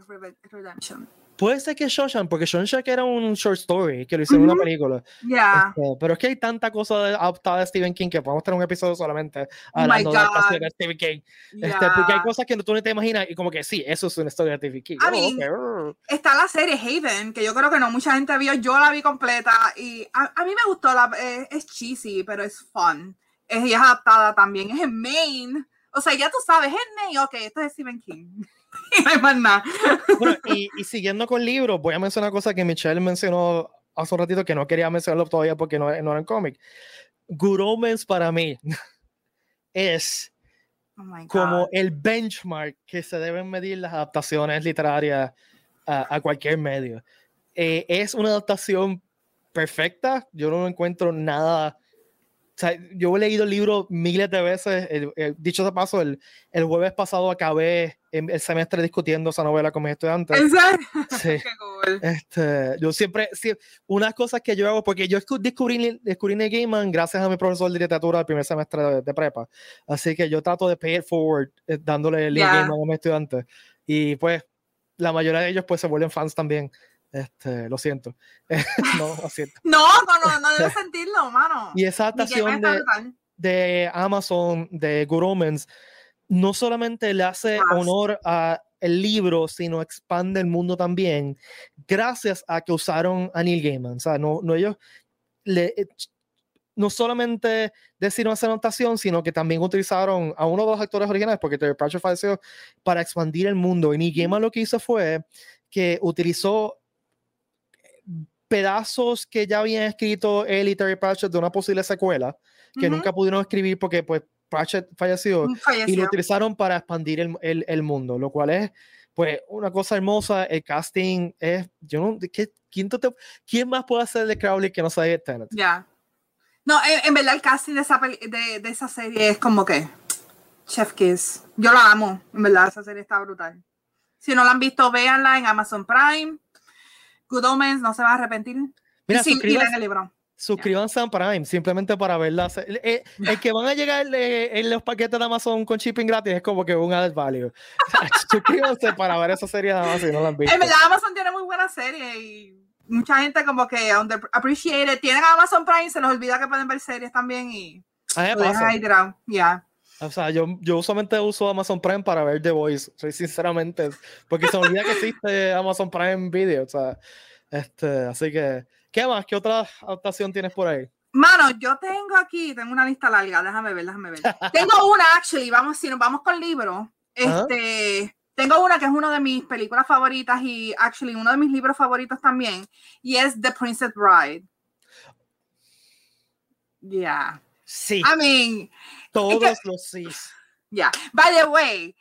Redemption? Puede ser que Shawshank, porque Shawshank era un short story que lo hicieron en una película. Ya. Este, pero es que hay tanta cosa adaptada de Stephen King que podemos tener un episodio solamente oh hablando de Stephen King. Este, porque hay cosas que tú no te imaginas y como que sí, eso es una historia de Stephen King. Oh, está la serie Haven, que yo creo que no mucha gente vio. Yo la vi completa y a, mí me gustó. La, eh, es cheesy, pero es fun. Es, y es adaptada también. Es en Maine. O sea, ya tú sabes, es en Maine. Ok, esto es Stephen King. y no hay más nada. Bueno, y, y, siguiendo con libros, voy a mencionar una cosa que Michelle mencionó hace un ratito que no quería mencionarlo todavía porque no, no eran cómic. Good Omens para mí es oh como el benchmark que se deben medir las adaptaciones literarias a, a cualquier medio. Eh, es una adaptación perfecta, yo no encuentro nada sea, yo he leído el libro miles de veces. dicho de paso, el, el, jueves pasado acabé el semestre discutiendo esa novela con mis estudiantes. ¿En serio? Sí. Cool. este, yo siempre, sí, unas cosas que yo hago, porque yo descubrí, descubrí Neil Gaiman gracias a mi profesor de literatura del primer semestre de, prepa. Así que yo trato de pay it forward eh, dándole el yeah. Gaiman a mis estudiantes. Y pues, la mayoría de ellos pues se vuelven fans también. Este, lo siento. no, lo siento. no, no, no, no debes sentirlo, mano. Y esa adaptación de, de, Amazon, de Good Omens, no solamente le hace honor a el libro, sino expande el mundo también, gracias a que usaron a Neil Gaiman. O sea, no, no ellos le, eh, no solamente decidieron hacer anotación, sino que también utilizaron a uno de los actores originales, porque Terry Pratchett falleció, para expandir el mundo. Y Neil Gaiman lo que hizo fue que utilizó pedazos que ya habían escrito él y Terry Pratchett de una posible secuela que nunca pudieron escribir porque pues Pratchett falleció, y lo utilizaron para expandir el, el, el, mundo, lo cual es pues una cosa hermosa, el casting es, yo no, ¿qué, quién, te, ¿quién más puede hacer de Crowley que no sea Tenet? Ya. No, en, verdad el casting de esa, de, de esa serie es como que Chef Kiss. Yo la amo, en verdad esa serie está brutal. Si no la han visto, véanla en Amazon Prime. Good Omens, no se va a arrepentir. Mira, suscríbanse, el libro. Suscríbanse a Prime, simplemente para verla. El, el, que van a llegar en los paquetes de Amazon con shipping gratis es como que un added value. suscríbanse para ver esa serie de Amazon si no la han visto. En verdad, Amazon tiene muy buena serie y mucha gente como que appreciate Tienen Amazon Prime, se les olvida que pueden ver series también y a lo dejan ahí Ya. O sea, yo, yo usualmente uso Amazon Prime para ver The Voice, soy sinceramente, porque se me olvida que existe Amazon Prime Video, o sea, este, así que, ¿qué más? ¿Qué otra adaptación tienes por ahí? Mano, yo tengo aquí, tengo una lista larga, déjame ver, déjame ver. tengo una, actually, vamos, si nos vamos con libros, este, tengo una que es una de mis películas favoritas y, actually, uno de mis libros favoritos también, y es The Princess Bride. Yeah. Sí. I mean, todos los sí. Ya. Yeah. By the way,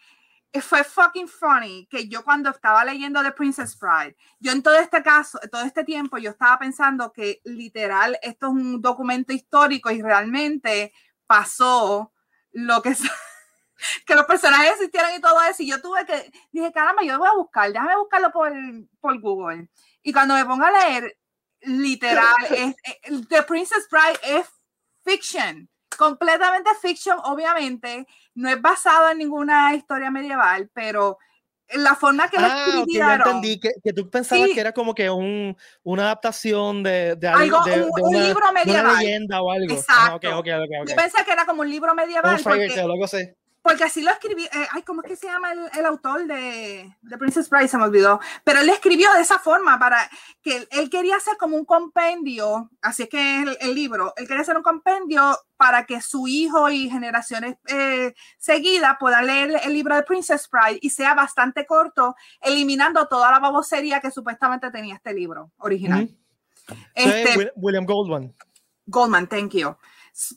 fue fucking funny que yo cuando estaba leyendo The Princess Bride, yo en todo este caso, todo este tiempo, yo estaba pensando que literal esto es un documento histórico y realmente pasó lo que que los personajes existieran y todo eso. Y yo tuve que, dije, caramba, yo voy a buscar, déjame buscarlo por, por Google. Y cuando me pongo a leer, literal, es, eh, The Princess Bride es fiction completamente fiction, obviamente, no es basado en ninguna historia medieval, pero la forma que lo ah, escribieron. entendí, que, que tú pensabas que era como que un, una adaptación de, de algo, de, un, una, libro medieval. Una leyenda o algo. Exacto. Yo pensé que era como un libro medieval. Un porque, algo así. Porque así lo escribió, eh, ay, ¿cómo es que se llama el, el, autor de, de Princess Bride? Se me olvidó, pero él escribió de esa forma para que él, quería hacer como un compendio, así es que es el, libro, él quería hacer un compendio para que su hijo y generaciones eh, seguidas puedan leer el libro de Princess Bride y sea bastante corto, eliminando toda la babosería que supuestamente tenía este libro original. este, William Goldman. Goldman, thank you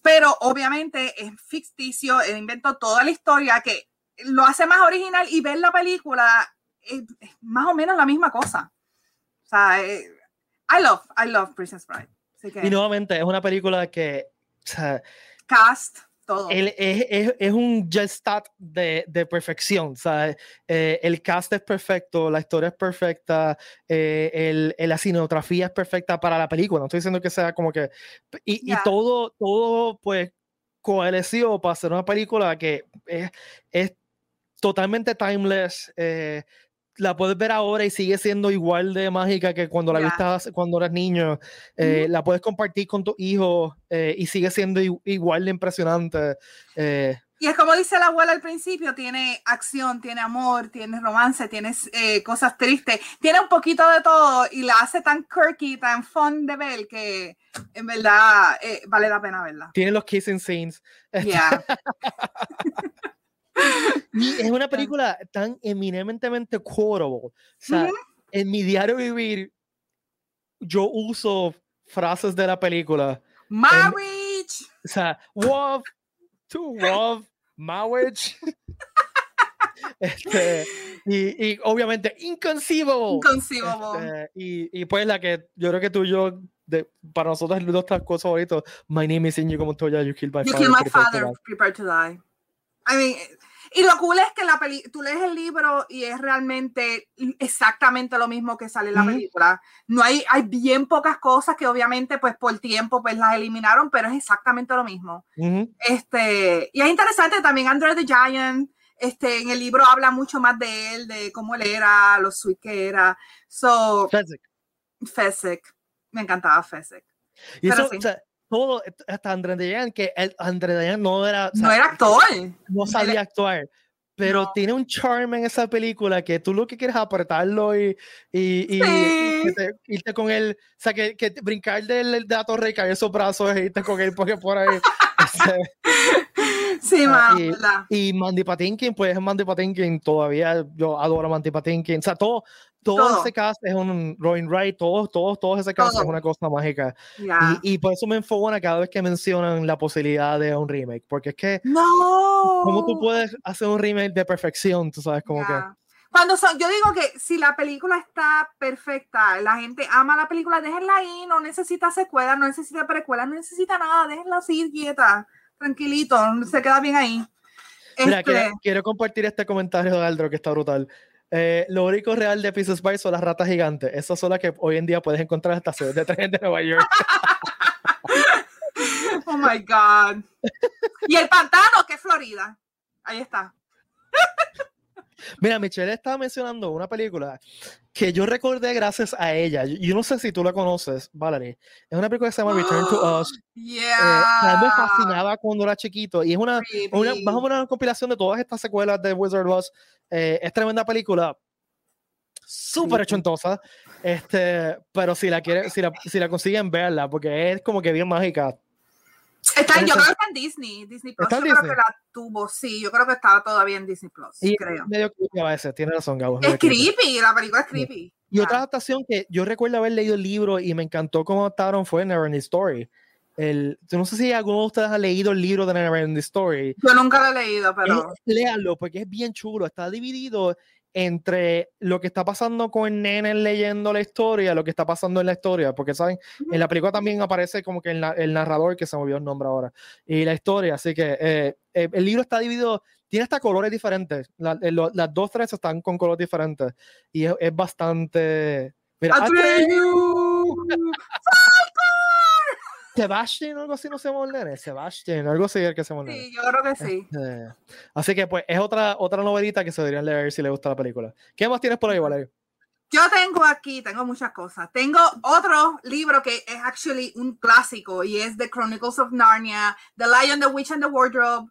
pero obviamente es ficticio, él inventó toda la historia que lo hace más original y ver la película es, más o menos la misma cosa. O sea, eh, I love, I love Princess Bride. y nuevamente es una película que... Cast es, un jet de, de perfección, eh, el cast es perfecto, la historia es perfecta, eh, el, la cinematografía es perfecta para la película, no estoy diciendo que sea como que... Y, todo, todo pues coalesció para hacer una película que es, es totalmente timeless, eh, la puedes ver ahora y sigue siendo igual de mágica que cuando la viste cuando eras niño. Eh, la puedes compartir con tu hijo eh, y sigue siendo igual de impresionante. Eh. Y es como dice la abuela al principio, tiene acción, tiene amor, tiene romance, tiene cosas tristes, tiene un poquito de todo y la hace tan quirky, tan fun de ver que en verdad vale la pena verla. Tiene los kissing scenes. Yeah. Y es una película tan eminentemente quotable. O sea, en mi diario vivir, yo uso frases de la película. Marriage. o sea, love, to love, marriage. Este, y, y, obviamente inconceivable. Inconceivable. Este, y, y, pues la que yo creo que tú y yo, de, para nosotros dos cosas favoritos, My name is you como tú ya, You Killed My you Father. You Killed My Father, Prepare to Die. I mean, y lo cool es que la peli tú lees el libro y es realmente exactamente lo mismo que sale en la película. No hay, hay bien pocas cosas que obviamente pues por tiempo pues las eliminaron, pero es exactamente lo mismo. este, y es interesante también Andrew the Giant, este, en el libro habla mucho más de él, de cómo él era, lo sweet que era. So, Fezzik. Me encantaba Fezzik. Y eso, todo, hasta André Dayan, que el, André Dayan no era. no era actor. No sabía actuar. Pero tiene un charm en esa película que tú lo que quieres es apretarlo y, y, irte, con él. O sea, que, que brincar de, de la torre y caer esos brazos e irte con él porque por ahí. sí, ah, y, y, Mandy Patinkin, pues Mandy Patinkin todavía, yo adoro a Mandy Patinkin. O sea, todo, todo, ese cast es un Robin Wright, todos, todos, todos ese cast es una cosa mágica. Y, y, por eso me enfogona cada vez que mencionan la posibilidad de un remake, porque es que, no. ¿cómo tú puedes hacer un remake de perfección? Tú sabes, como que. Cuando son, yo digo que si la película está perfecta, la gente ama la película, déjenla ahí, no necesita secuela, no necesita precuela, no necesita nada, déjenla así quieta, tranquilito, se queda bien ahí. Mira, quiero, este quiero, compartir este comentario de Aldro que está brutal. Eh, lo único real de Pieces by son las ratas gigantes. Esas son las que hoy en día puedes encontrar en estaciones de tren de Nueva York. oh my God. Y el pantano, que es Florida. Ahí está. Mira, Michelle estaba mencionando una película que yo recordé gracias a ella. Yo, no sé si tú la conoces, Valerie. Es una película que se llama Return to Us. Yeah. me fascinaba cuando era chiquito. Y es una, una, más o menos una compilación de todas estas secuelas de Wizard of Oz. Eh, es tremenda película. Súper chontosa. Este, pero si la, quiere, si, la, si la consiguen, verla, porque es como que bien mágica. Está, yo creo que está en Disney. Disney Plus. Yo creo que la tuvo, sí. Yo creo que estaba todavía en Disney Plus. Y creo. medio creepy a veces, tiene razón, Gabo. Es creepy, la película es creepy. Y otra adaptación que yo recuerdo haber leído el libro y me encantó cómo adaptaron fue Neverending Story. El, yo no sé si alguno de ustedes ha leído el libro de Neverending Story. Yo nunca lo he leído, pero. léanlo porque es bien chulo. Está dividido entre lo que está pasando con el nene leyendo la historia, lo que está pasando en la historia, porque saben, en la película también aparece como que el, narrador, que se me olvidó el nombre ahora, y la historia, así que eh, eh, el libro está dividido, tiene hasta colores diferentes, eh, las dos tres están con colores diferentes, y es, bastante... Mira, Sebastian, algo así no se llama el Sebastian, algo así el que se llama Sí, yo creo que sí. Este, así que pues es otra, otra novelita que se deberían leer si les gusta la película. ¿Qué más tienes por ahí, Valerio? Yo tengo aquí, tengo muchas cosas. Tengo otro libro que es actually un clásico y es The Chronicles of Narnia, The Lion, the Witch and the Wardrobe.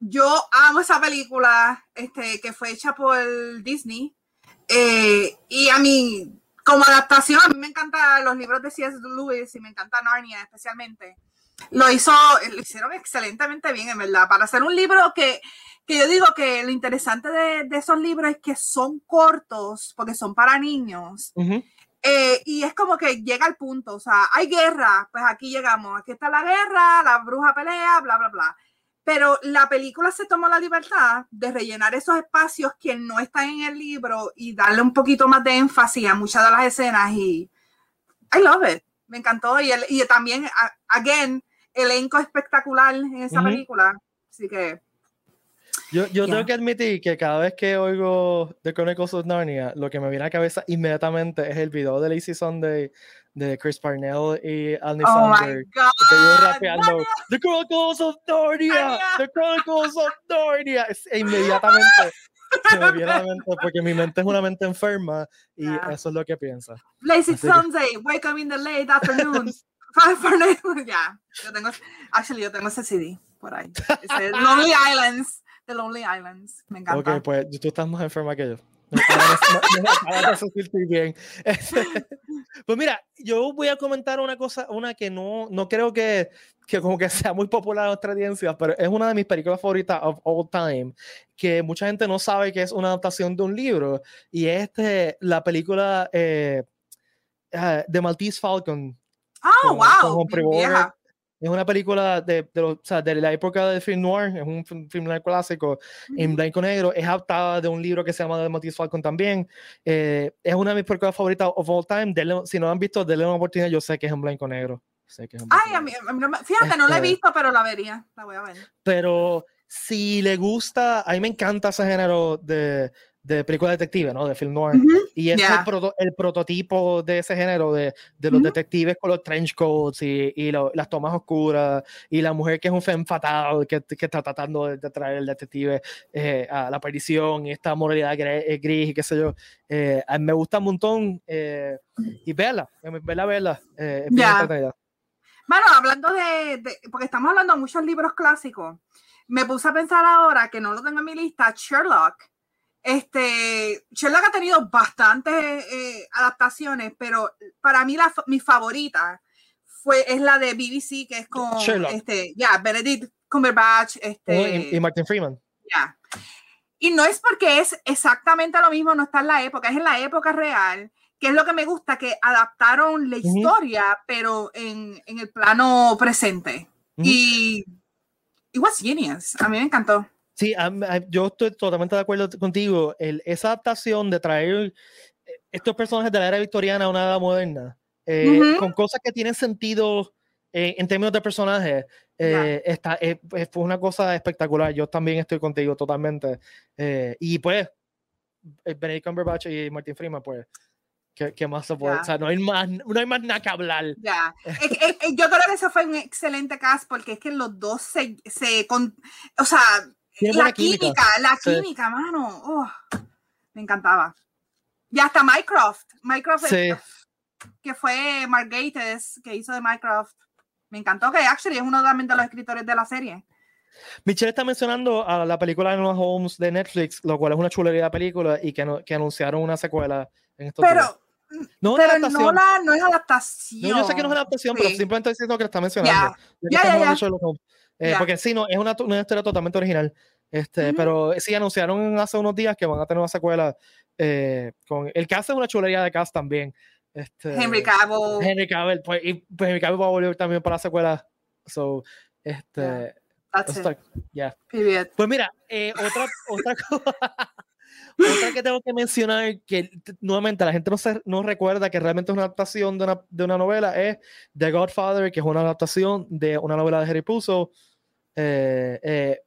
yo amo esa película, este, que fue hecha por Disney. Eh, y a mí, como adaptación, a mí me encantan los libros de C.S. Lewis y me encanta Narnia especialmente. Lo hizo, lo hicieron excelentemente bien, en verdad. Para hacer un libro que, que yo digo que lo interesante de, de, esos libros es que son cortos, porque son para niños. eh, y es como que llega al punto, o sea, hay guerra, pues aquí llegamos, aquí está la guerra, la bruja pelea, bla, bla, bla. Pero la película se tomó la libertad de rellenar esos espacios que no están en el libro y darle un poquito más de énfasis a muchas de las escenas y I love it. Me encantó y, el, y también, again, elenco espectacular en esa uh -huh. película. Así que yo, yo yeah. tengo que admitir que cada vez que oigo The Chronicles of Narnia, lo que me viene a la cabeza inmediatamente es el video de Lazy Sunday de Chris Parnell y Annie oh Sander. God, rapeando The Chronicles of Narnia, The Chronicles of Narnia. E inmediatamente se me viene la mente porque mi mente es una mente enferma y yeah. eso es lo que piensa. Lazy Sunday, que... wake up in the late afternoon. ya, yeah. yo tengo, actually yo tengo ese CD por ahí. Ese Lonely Islands. The Lonely Islands. Me encanta. Ok, pues tú estás más enferma que yo. bien. Pues mira, yo voy a comentar una cosa, una que no, no creo que, que como que sea muy popular en nuestra audiencia, pero es una de mis películas favoritas of all time, que mucha gente no sabe que es una adaptación de un libro, y es este, la película eh, uh, de Maltese Falcon. Oh, con, wow. Con es una película de, de, o sea, de, la época del film noir, es un film, film noir clásico mm -hmm. en blanco y negro, es adaptada de un libro que se llama The Matisse Falcon también. Eh, es una de mis películas favoritas of all time. Denle, si no la han visto, denle una oportunidad. Yo sé que es en blanco y negro. Sé que es en blanco Ay, a mí, a mí, fíjate, este, no la he este visto, pero la vería. La voy a ver. Pero si le gusta, a mí me encanta ese género de, de película detective, ¿no? De film noir. Uh -huh. Y es yeah. el, proto el, prototipo de ese género de, de los uh -huh. detectives con los trench coats y, y lo, las tomas oscuras y la mujer que es un femme fatal que, que está tratando de, de traer el detective eh, a la perdición y esta moralidad gris, eh, gris y qué sé yo. Eh, me gusta un montón eh, y verla, verla, verla. Es yeah. Bueno, hablando de, de, porque estamos hablando de muchos libros clásicos, me puse a pensar ahora que no lo tengo en mi lista, Sherlock este, Sherlock ha tenido bastantes eh, adaptaciones, pero para mí la, mi favorita fue, es la de BBC, que es con Sherlock. este, ya, yeah, Benedict Cumberbatch. Este, y, y, Martin Freeman. Ya. Yeah. Y no es porque es exactamente lo mismo, no está en la época, es en la época real, que es lo que me gusta, que adaptaron la historia, uh -huh. pero en, en, el plano presente. Uh -huh. Y it was genius. A mí me encantó. Sí, yo estoy totalmente de acuerdo contigo. El, esa adaptación de traer eh, estos personajes de la era victoriana a una edad moderna, eh, uh -huh. con cosas que tienen sentido eh, en términos de personajes, yeah. está, fue una cosa espectacular. Yo también estoy contigo totalmente. y pues, Benedict Cumberbatch y Martin Freeman, pues, ¿Qué, ¿Qué, más se puede? Yeah. O sea, no hay más, no hay más nada que hablar. Yeah. yo creo que eso fue un excelente cast porque es que los dos se, se con, o sea, la química, química, la sí. química, mano. Oh, me encantaba. Y hasta Minecraft. Minecraft, sí. que fue Mark Gates, que hizo de Minecraft. Me encantó que actually es uno también de los escritores de la serie. Michelle está mencionando a la película de Noah Holmes de Netflix, lo cual es una chulería de película y que, no, que anunciaron una secuela en estos Pero, días. No, pero no, la, no es adaptación. No, yo sé que no es adaptación, sí. pero simplemente estoy diciendo que lo está mencionando. Ya, ya, ya. Eh, yeah. Porque sí, no, es una, una historia totalmente original. Este, uh -huh. Pero sí anunciaron hace unos días que van a tener una secuela eh, con el que hace una chulería de cast también. Este, Henry Cavill. Henry Cavill, pues, y pues Henry Cavill va a volver también para la secuela. So, este, yeah. That's it. Yeah. Period. Pues mira, eh, otra, otra cosa. Otra que tengo que mencionar, que nuevamente la gente no, se, no recuerda que realmente es una adaptación de una, de una novela, es The Godfather, que es una adaptación de una novela de Harry Puzo. Eh, eh,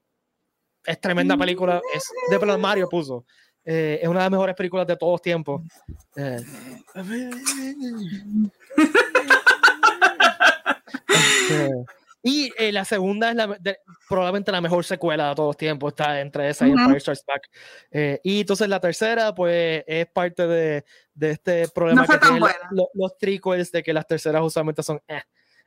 es tremenda película, es de Mario Puzo. Eh, es una de las mejores películas de todos los tiempos. Y eh, la segunda es la, de, probablemente la mejor secuela de todos los tiempos, está entre esa y uh -huh. Empire Strikes Back. Eh, y entonces la tercera, pues, es parte de, de este problema no que tienen los, los trickles de que las terceras usualmente son eh.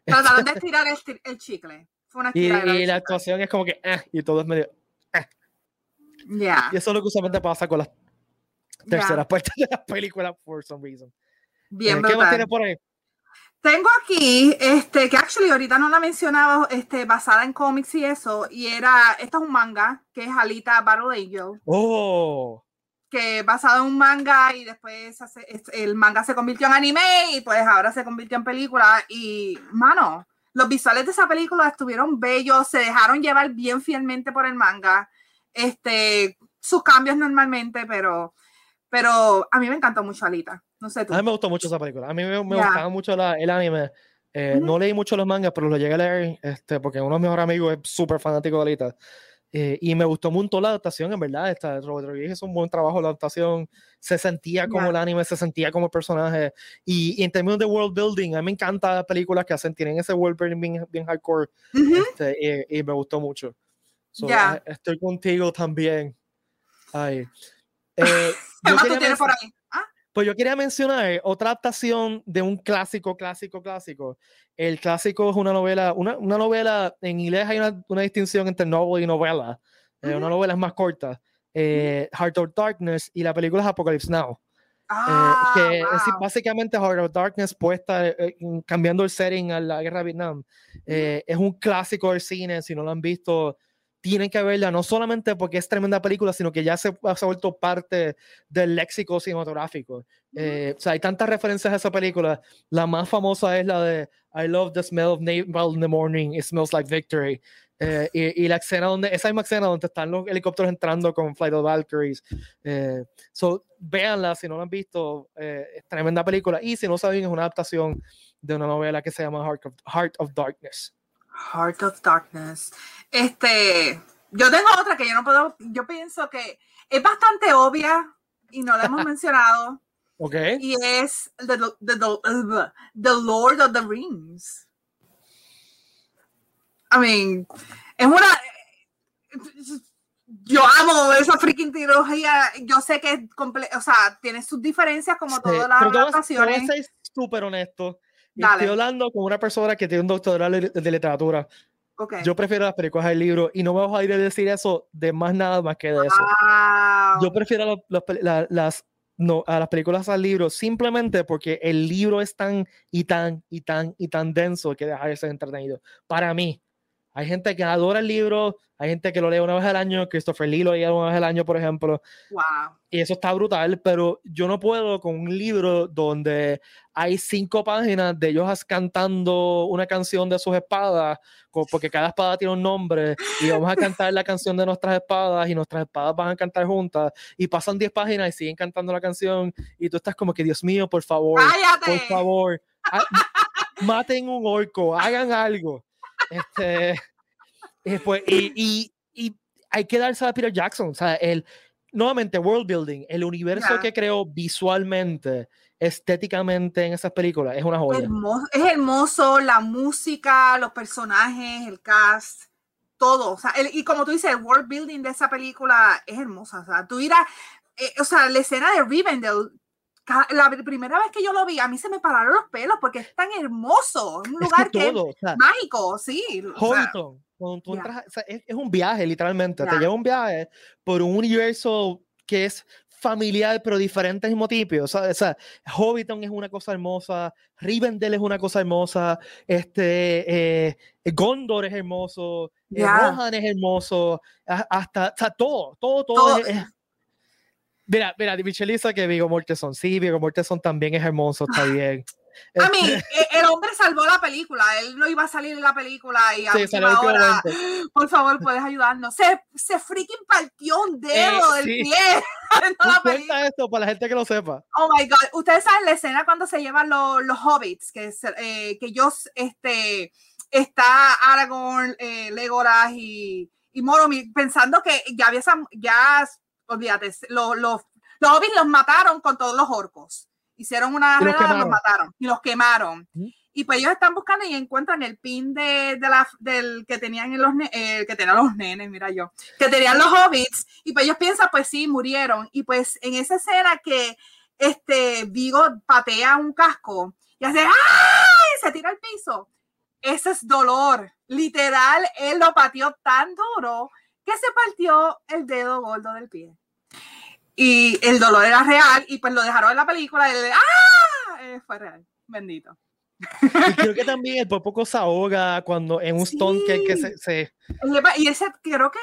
Trataron de estirar el, el chicle. Fue una y, y, la actuación es como que eh, y todo es medio Yeah. Y eso es lo que usualmente pasa con las terceras partes de las películas, por some reason. Bien, Eh, ¿Qué más tiene por ahí? Tengo aquí, este, que actually ahorita no la mencionaba, este, basada en cómics y eso, y era, esto es un manga, que es Alita Battle Angel, Oh, que basado en un manga y después hace- el manga se convirtió en anime y pues ahora se convirtió en película. Y, mano, los visuales de esa película estuvieron bellos, se dejaron llevar bien fielmente por el manga, este, sus cambios normalmente, pero, pero a mí me encantó mucho Alita, no sé tú. a mí me gustó mucho esa película. A mí me, me Ya. gustaba mucho la- el anime. Eh, Ujú. No leí mucho los mangas, pero lo llegué a leer este, porque uno de mis mejores amigos es súper fanático de Alita. Eh, y me gustó mucho la adaptación, en verdad. Esta, Robert Rodríguez hizo un buen trabajo la adaptación. Se sentía como Ya. el anime, se sentía como el personaje. Y, y en términos de world building, a mí me encantan las películas que hacen, tienen ese world building bien, bien hardcore. Ujú. este, y, y me gustó mucho. So, Ya. ah, Estoy contigo también. Ay. Eh, ¿Qué más tú tienes por ahí? Pues yo quería mencionar otra adaptación de un clásico, clásico, clásico. El clásico es una novela, una, una novela, en inglés hay una, una distinción entre novel y novela. Eh, Una Ujú. novela es más corta. eh, Heart of Darkness y la película es Apocalypse Now. eh, ah, que es wow. básicamente Heart of Darkness puesta, eh, en- cambiando el setting a la guerra de Vietnam. Eh, es un clásico del cine, si no lo han visto, tienen que verla, no solamente porque es tremenda película, sino que ya se, se ha vuelto parte del léxico cinematográfico. Eh, o sea, hay tantas referencias a esa película. La más famosa es la de I love the smell of napalm in the morning, it smells like victory. Eh, y, y la escena donde, esa misma escena donde están los helicópteros entrando con Flight of Valkyries. Eh, so, véanla si no la han visto, eh, es tremenda película. Y si no saben, es una adaptación de una novela que se llama Heart of, Heart of Darkness. Heart of Darkness. Este, yo tengo otra que yo no puedo, yo pienso que es bastante obvia y no la hemos mencionado ¿Ok? y es the, the, the, the Lord of the Rings. I mean, es una yo amo esa freaking trilogía. Yo sé que es comple o sea, tiene sus diferencias como Sí, todas las pero adaptaciones. ser súper honesto. Dale. Estoy hablando con una persona que tiene un doctorado de literatura. Okay. Yo prefiero las películas del libro y no me vas a ir a decir eso de más nada más que de eso. Wow. Yo prefiero los- los la- las, no, a las películas al libro simplemente porque el libro es tan y tan y tan y tan denso que deja de ser entretenido. Para mí, hay gente que adora el libro, hay gente que lo lee una vez al año, Christopher Lee lo lee una vez al año, por ejemplo, wow. y eso está brutal, pero yo no puedo con un libro donde hay cinco páginas de ellos cantando una canción de sus espadas, porque cada espada tiene un nombre, y vamos a cantar la canción de nuestras espadas, y nuestras espadas van a cantar juntas, y pasan 10 páginas y siguen cantando la canción, y tú estás como que, Dios mío, por favor, Cállate. por favor, maten un orco, hagan algo. Este, y, pues, y, y- y hay que darse a Peter Jackson, o sea, el, nuevamente, world building, el universo Ya. que creó visualmente, estéticamente en esas películas, es una joya. Hermoso, es hermoso la música, los personajes, el cast, todo. O sea, el- y como tú dices, el world building de esa película es hermosa. O sea, tú irás, eh, o sea, la escena de Rivendell, la pr- primera vez que yo lo vi, a mí se me pararon los pelos porque es tan hermoso. Un Es que lugar que es todo, o sea, mágico, sí. o sea, Hobbiton, cuando tú entras, o sea, es, es un viaje, literalmente. Te Ya. lleva un viaje por un universo que es familiar, pero diferente al mismo tipo. O sea, o sea, Hobbiton es una cosa hermosa, Rivendell es una cosa hermosa, este, eh, Gondor es hermoso, eh, Ya. Rohan es hermoso, hasta, o sea, todo, todo, todo. Todo. es- es- Mira, mira, Michelle dice que Vigo Mortensen, sí, Vigo Mortensen también es hermoso, está bien. A mí, Este, e- el hombre salvó la película. Él no iba a salir en la película y a Sí, última hora, por favor, puedes ayudarnos. Se, se freaking partió un dedo del sí. pie. viendo la. Cuenta esto para la gente que lo sepa. Oh my God. Ustedes saben la escena cuando se llevan los, los hobbits, que, eh, que ellos, este, está Aragorn, eh, Legolas y, y Moromir, pensando que ya había, ya, olvídate, los, los, los hobbits los mataron con todos los orcos. Hicieron una Y los redada, los mataron y los quemaron. Y pues ellos están buscando y encuentran el pin de, de la, del que tenían en los, eh, que tenían los nenes, mira yo, que tenían los hobbits. Y pues ellos piensan, pues sí, murieron. Y pues en esa escena que este Vigo patea un casco y hace ¡ay! se tira al piso. Ese es dolor. Literal, él lo pateó tan duro que se partió el dedo gordo del pie. Y el dolor era real y pues lo dejaron en la película y ¡ah! Eh, fue real, bendito. Y creo que también el por poco se ahoga cuando en un stone que, que se, se, Y ese creo que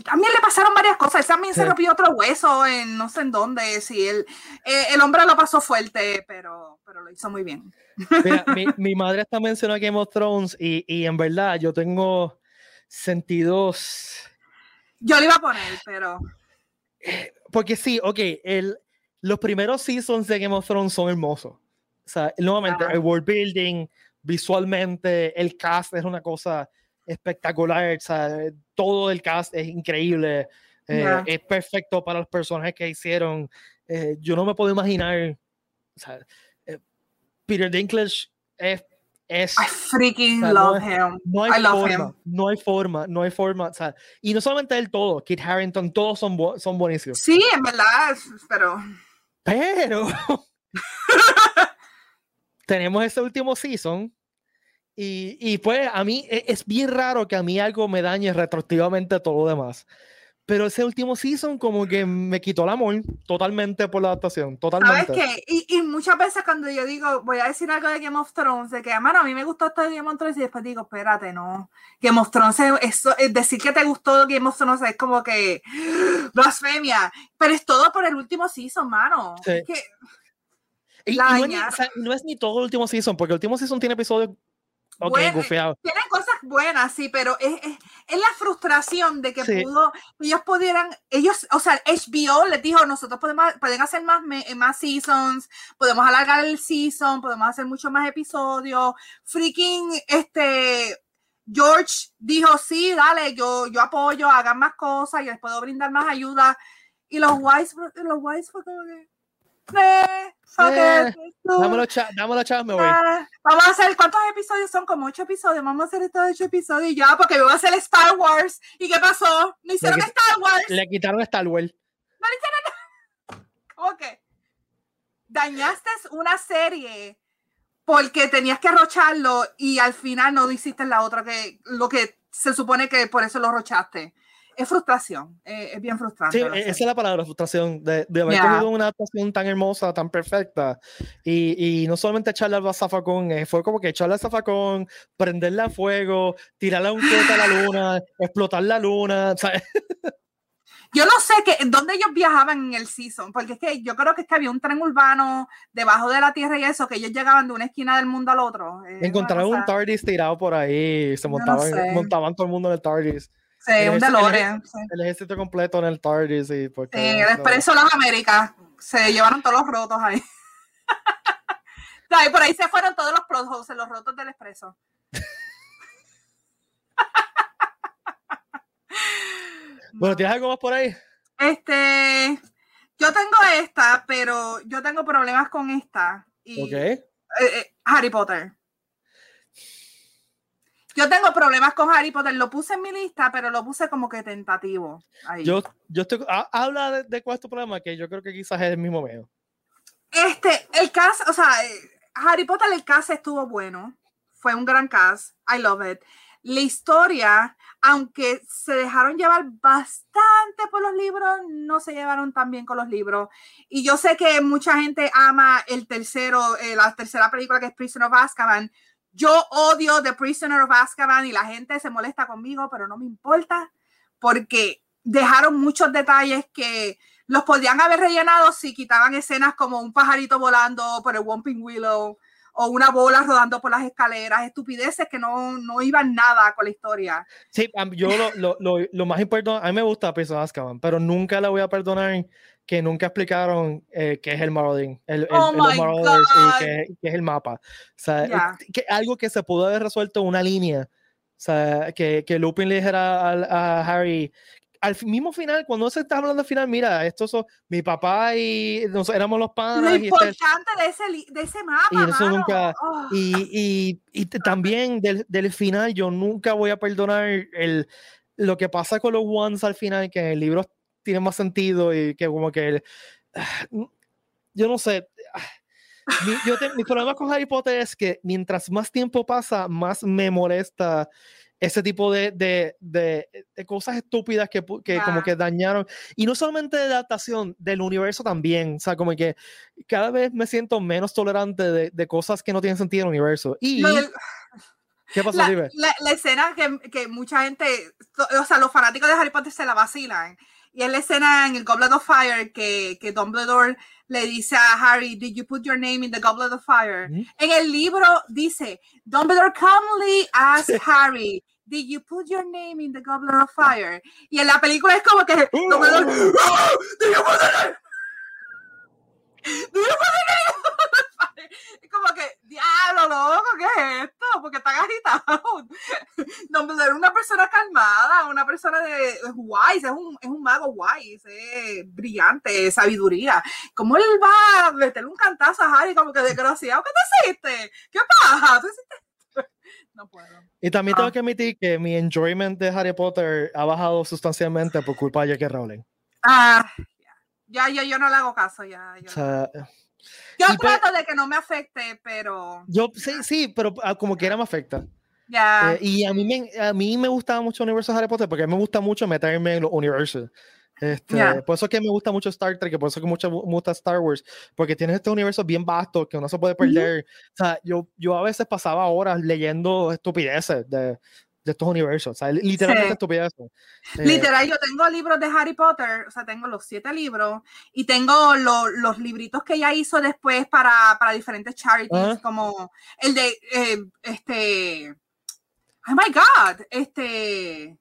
también le pasaron varias cosas. Él también se rompió otro hueso en no sé en dónde. Sí, el, eh, el hombre lo pasó fuerte, pero, pero lo hizo muy bien. mi, mi, madre está mencionando Game of Thrones y, y, en verdad yo tengo sentidos. Yo le iba a poner, pero. Porque sí, ok, el, los primeros seasons de Game of Thrones son hermosos. O sea, nuevamente, el world building, visualmente, el cast es una cosa espectacular. O sea, todo el cast es increíble. Eh, es perfecto para los personajes que hicieron. Eh, yo no me puedo imaginar. O sea, eh, Peter Dinklage es. Es I freaking love him. No hay I love forma, him. No hay forma, no hay forma. O sea, y no solamente él, todo. Kit Harrington, todos son, son buenísimos. Sí, en verdad, pero. Pero. tenemos ese último season y, y, pues a mí e, es bien raro que a mí algo me dañe retroactivamente todo lo demás. Pero ese último season como que me quitó el amor totalmente por la adaptación, totalmente. ¿Sabes qué? Y, y, muchas veces cuando yo digo, voy a decir algo de Game of Thrones, de que, mano, a mí me gustó esto de Game of Thrones y después digo, espérate, no. Game of Thrones, es, es decir que te gustó Game of Thrones es como que blasfemia, pero es todo por el último season, mano. Sí. Es que, y, no, es ni, o sea, no, es ni, todo el último season, porque el último season tiene episodios okay, bueno, Tienen cosas buenas, sí, pero es, es, es la frustración de que sí. pudo, ellos pudieran, ellos, o sea, HBO les dijo, nosotros podemos, pueden hacer más, más seasons, podemos alargar el season, podemos hacer muchos más episodios. Freaking, este, George dijo, sí, dale, yo, yo apoyo, hagan más cosas, y les puedo brindar más ayuda. Y los Wise, los Wise fue como que eh, eh, dámelo, cha dámelo cha me voy. Ah, vamos a hacer, ¿cuántos episodios son? Como ocho episodios. Vamos a hacer estos ocho episodios ya, porque voy a hacer Star Wars. ¿Y qué pasó? ¿No hicieron le, Star Wars? Le quitaron Star Wars. No le hicieron Ok. Dañaste una serie porque tenías que rocharlo y al final no hiciste la otra que lo que se supone que por eso lo rochaste es frustración, eh, es bien frustrante. Sí, esa es la palabra, frustración, de, de haber yeah. tenido una actuación tan hermosa, tan perfecta, y, y no solamente echarle al zafacón, eh, fue como que echarle al zafacón, prenderle a fuego, tirarle un cohete a la luna, explotar la luna, ¿sabes? Yo no sé que, dónde ellos viajaban en el season, porque es que yo creo que, es que había un tren urbano debajo de la tierra y eso, que ellos llegaban de una esquina del mundo al otro. Eh, Encontraron un TARDIS tirado por ahí, se montaban, no montaban todo el mundo en el TARDIS. Sí, el un DeLorean. El, el, ejército completo en el TARDIS. Y porque, sí, el Expreso Las Américas. Se llevaron todos los rotos ahí. y por ahí se fueron todos los los rotos del Expreso. bueno, ¿tienes algo más por ahí? Este, yo tengo esta, pero yo tengo problemas con esta. Y, ok. Eh, eh, Harry Potter. Yo tengo problemas con Harry Potter, lo puse en mi lista, pero lo puse como que tentativo. Ahí. Yo, yo estoy, habla de, de, cuál es tu problema, que yo creo que quizás es el mismo medio. Este, el cast, o sea, Harry Potter, el cast estuvo bueno, fue un gran cast, I love it. La historia, aunque se dejaron llevar bastante por los libros, no se llevaron tan bien con los libros. Y yo sé que mucha gente ama el tercero, eh, la tercera película que es Prisoner of Azkaban, yo odio The Prisoner of Azkaban y la gente se molesta conmigo, pero no me importa porque dejaron muchos detalles que los podían haber rellenado si quitaban escenas como un pajarito volando por el Whomping Willow o una bola rodando por las escaleras, estupideces que no, no iban nada con la historia. Sí, yo lo, lo, lo, lo más importante, a mí me gusta Prisoner of Azkaban, pero nunca la voy a perdonar que nunca explicaron eh, qué es el Marauding, el, el, oh el los Marauders y qué, qué, es el mapa. O sea, yeah. que, algo que se pudo haber resuelto en una línea. O sea, que, que Lupin le dijera a, a, Harry, al mismo final, cuando se está hablando al final, mira, estos son mi papá y nos, éramos los padres. Lo importante y este, de, ese, de ese mapa. Y eso mano. nunca. Oh. Y, y, y, también del, del final, yo nunca voy a perdonar el, lo que pasa con los Ones al final, que en el libro tiene más sentido y que como que yo no sé mi, yo te, mi problema con Harry Potter es que mientras más tiempo pasa más me molesta ese tipo de, de, de, de cosas estúpidas que, que como Ya. que dañaron. Y no solamente de adaptación, del universo también. O sea, como que cada vez me siento menos tolerante de, de cosas que no tienen sentido en el universo. Y, Lo del- ¿qué pasó, la, la- la escena que, que mucha gente, o sea, los fanáticos de Harry Potter se la vacilan. Y es la escena en el Goblet of Fire que, que Dumbledore le dice a Harry, Did you put your name in the Goblet of Fire? Ujú. En el libro dice, Dumbledore calmly asked Harry, Did you put your name in the Goblet of Fire? Y en la película es como que Dumbledore, "Ah, Did you put your name? Did you put your name in the Goblet of Fire?" Es como que, diablo, loco, ¿qué es esto? Porque está agitado. Dumbledore una persona calmada, una persona de es wise, es un, es un mago wise, es brillante, es sabiduría. ¿Cómo él va a meterle un cantazo a Harry como que desgraciado? ¿Qué te hiciste? ¿Qué pasa? ¿Tú hiciste? No puedo. Y también tengo Ah. que admitir que mi enjoyment de Harry Potter ha bajado sustancialmente por culpa de J.K. Rowling. Ah, ya, ya, yo no le hago caso, ya. Yo, O sea, yo y pues- trato de que no me afecte, pero yo sí, sí, pero ah, como quiera me afecta. ya. Eh, y a mí, me, a mí me gustaba mucho el universo de Harry Potter porque a mí me gusta mucho meterme en los universos. Este. Por eso es que me gusta mucho Star Trek, por eso es que mucho, me gusta Star Wars, porque tienes estos universos bien vastos que uno se puede perder. O sea, yo, yo a veces pasaba horas leyendo estupideces de, de estos universos, o sea, literalmente Sí. estupideces. Eh, Literal, yo tengo libros de Harry Potter, o sea, tengo los siete libros y tengo lo- los libritos que ella hizo después para, para diferentes charities, como el de, eh, este, oh my God, este,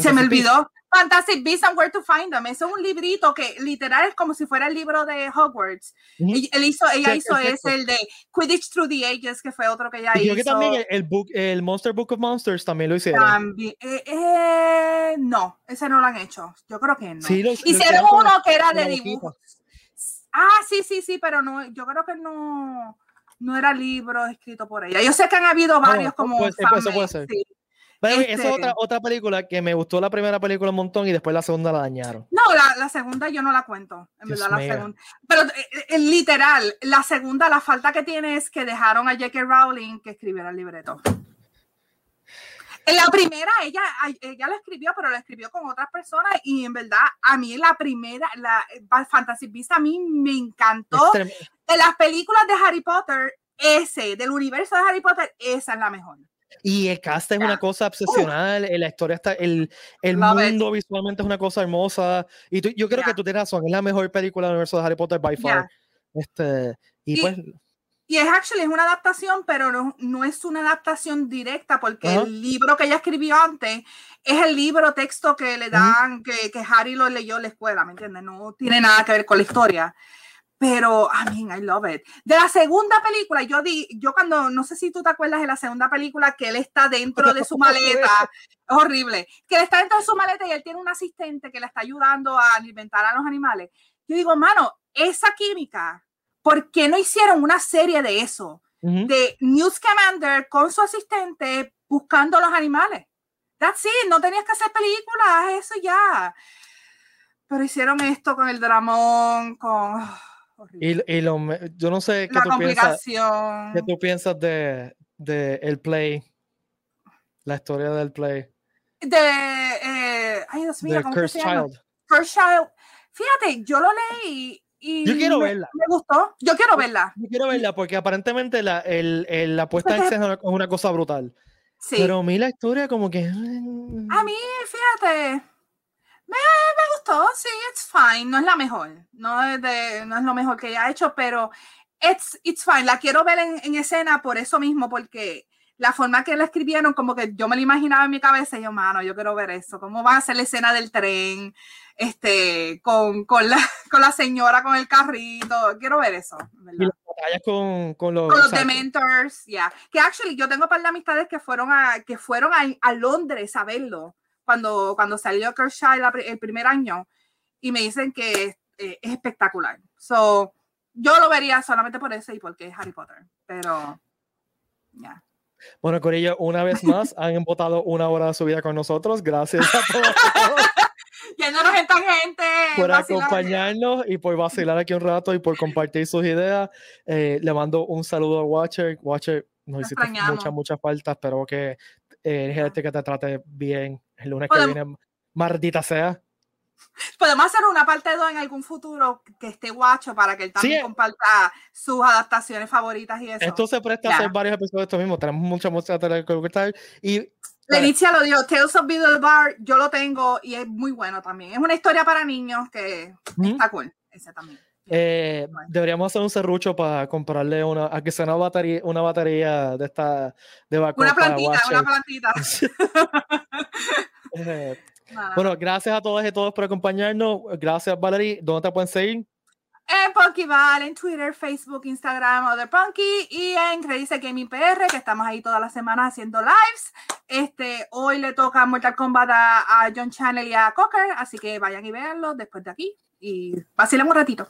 se me olvidó. Fantastic Beasts and Where to Find Them. Eso es un librito que literal es como si fuera el libro de Hogwarts. Él hizo, ella Sí, hizo perfecto. ese, el de Quidditch Through the Ages, que fue otro que ella y que hizo. también el, book, el Monster Book of Monsters también lo hicieron. También, eh, eh, no, ese no lo han hecho. Yo creo que no. Sí, Hicieron uno que era de dibujos. Ah, sí, sí, sí, pero no, yo creo que no, no era libro escrito por ella. Yo sé que han habido varios como way, Esa es este- otra, otra película que me gustó la primera película un montón y después la segunda la dañaron. No, la, la segunda yo no la cuento, en Dios verdad, la mío. segunda. Pero eh, eh, literal, la segunda, la falta que tiene es que dejaron a J.K. Rowling que escribiera el libreto. En la primera, ella, ella lo escribió, pero lo escribió con otras personas y en verdad, a mí la primera, la eh, Fantasy Beasts, a mí me encantó. De las películas de Harry Potter, ese, del universo de Harry Potter, esa es la mejor. Y el cast es una cosa obsesional, eh, la historia está, el, el mundo visualmente es una cosa hermosa. Y tú- yo creo que Ya. tú tienes razón, es la mejor película del universo de Harry Potter by far. Este, y, Y- pues, Y es actually es una adaptación, pero no, no es una adaptación directa, porque Ajá. el libro que ella escribió antes es el libro texto que le dan, que, que Harry lo leyó en la escuela, ¿me entiendes? No tiene nada que ver con la historia. Pero, I mean, I love it. De la segunda película, yo di, yo cuando, no sé si tú te acuerdas de la segunda película, que él está dentro de su maleta, es horrible, que él está dentro de su maleta y él tiene un asistente que le está ayudando a alimentar a los animales. Yo digo, mano, esa química, ¿por qué no hicieron una serie de eso? ujú. De News Commander con su asistente buscando los animales. That's it, no tenías que hacer películas, eso ya. Pero hicieron esto con el dramón, con horrible. y, y lo yo no sé qué tú piensas, qué tú piensas de, de el play, la historia del play, De, eh, ay Dios mío, ¿cómo Cursed se llama? Child. First Child. Fíjate, yo lo leí y Yo quiero me, verla. me gustó. Yo quiero verla. Yo quiero verla porque aparentemente la, el, el- la puesta en Porque- escena es una, es una cosa brutal. Sí. Pero a mí la historia como que... A mí, fíjate, me, me gustó, sí, it's fine, no es la mejor, no es, de, no es lo mejor que ella ha hecho, pero it's, it's fine, la quiero ver en, en escena por eso mismo, porque la forma que la escribieron, como que yo me la imaginaba en mi cabeza, y yo, mano, yo quiero ver eso, cómo va a ser la escena del tren, este, con, con, la, con la señora con el carrito, quiero ver eso, Y ¿verdad? las batallas con, con los... Con los Dementors, ya. Que actually yo tengo un par de amistades que fueron a, que fueron a, a Londres a verlo cuando, cuando salió Kershaw el primer año y me dicen que eh, es espectacular. So, yo lo vería solamente por eso y porque es Harry Potter. Pero, ya. Bueno, Corillo, una vez más han embotado una hora de su vida con nosotros. Gracias a todos Yéndonos en tangente. por acompañarnos y por vacilar aquí un rato y por compartir sus ideas. Eh, le mando un saludo a Watcher. Watcher, nos Te hiciste muchas, muchas faltas. Espero que Eh, gente que te trate bien. El lunes que viene, maldita sea. Podemos hacer una parte 2 en algún futuro que esté guacho para que él también comparta sus adaptaciones favoritas y eso. Esto se presta a hacer varios episodios de esto mismo. Tenemos mucha música que comentar. Y Lenicia lo dio, Tales of Beedle Bar, yo lo tengo y es muy bueno también. Es una historia para niños que está cool. Ese también. Eh, deberíamos hacer un serrucho para comprarle una, a que sea una batería, una batería de esta de Una plantita, una plantita. Eh, bueno, gracias a todos y todos por acompañarnos. Gracias, Valerie. ¿Dónde te pueden seguir? En Punkyval, en Twitter, Facebook, Instagram, Other Punky y en Credice Gaming PR, que estamos ahí todas las semanas haciendo lives. Este, hoy le toca Mortal Kombat a, John Channel y a Cocker, así que vayan y veanlo después de aquí y vacilen un ratito.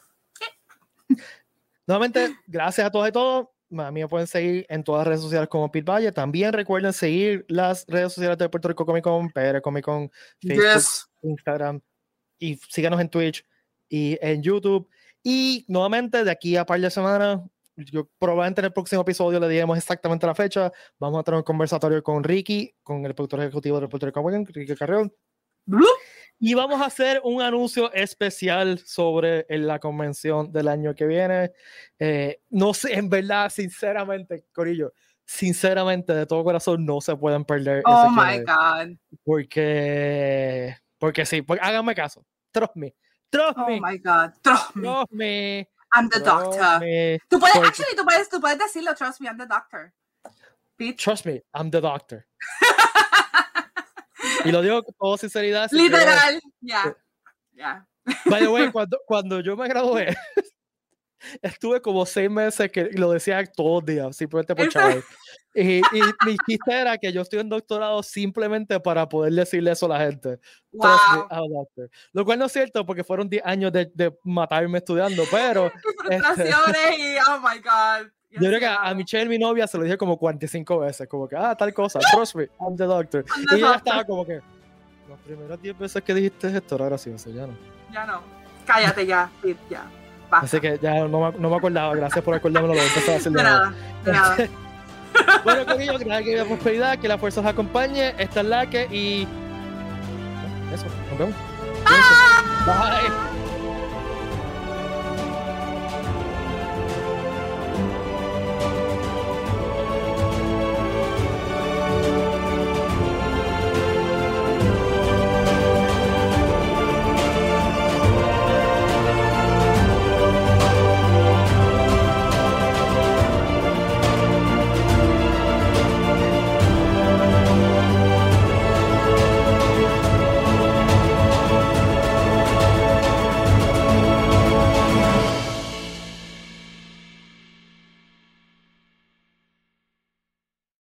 Nuevamente, gracias a todos y todos. A mí me pueden seguir en todas las redes sociales como Pit Valle. También recuerden seguir las redes sociales de Puerto Rico Comic Con, PR Comic Con, Facebook, Instagram y síganos en Twitch y en YouTube. Y nuevamente, de aquí a par de semanas, yo probablemente en el próximo episodio le diremos exactamente la fecha. Vamos a tener un conversatorio con Ricky, con el productor ejecutivo de Puerto Rico Comic Con, Ricky Carrión. Y vamos a hacer un anuncio especial sobre la convención del año que viene. Eh, no sé, en verdad, sinceramente, Corillo, sinceramente, de todo corazón, no se pueden perder. Oh my God. Porque, porque sí, porque, háganme caso. Trust me. Trust oh me. Oh my God. Trust me. Trust me. I'm the doctor. Tú puedes, actually, tú puedes, tú puedes decirlo. Trust me, I'm the doctor. Trust me, I'm the doctor. Y lo digo con toda sinceridad. Literal, ya. Ya. By the way, cuando, cuando yo me gradué, estuve como seis meses que lo decía todos los días, simplemente por chaval. Y, y, mi chiste era que yo estoy en doctorado simplemente para poder decirle eso a la gente. Wow. Lo cual no es cierto porque fueron 10 años de, de, matarme estudiando, pero... Frustraciones este, y oh my God. Yo creo que a, Michelle, mi novia, se lo dije como 45 veces, como que, ah, tal cosa, trust me, I'm the doctor. y ella estaba como que, las primeras 10 veces que dijiste esto era gracioso, ya no. Ya no, cállate ya, ya. Basta. Así que ya no me, no me acordaba, gracias por acordármelo, lo empezar a hacer de nada, de nada. bueno, querido, gracias que la prosperidad, que la fuerza os acompañe, esta es la que y... Eso, nos vemos. Bye. Bye.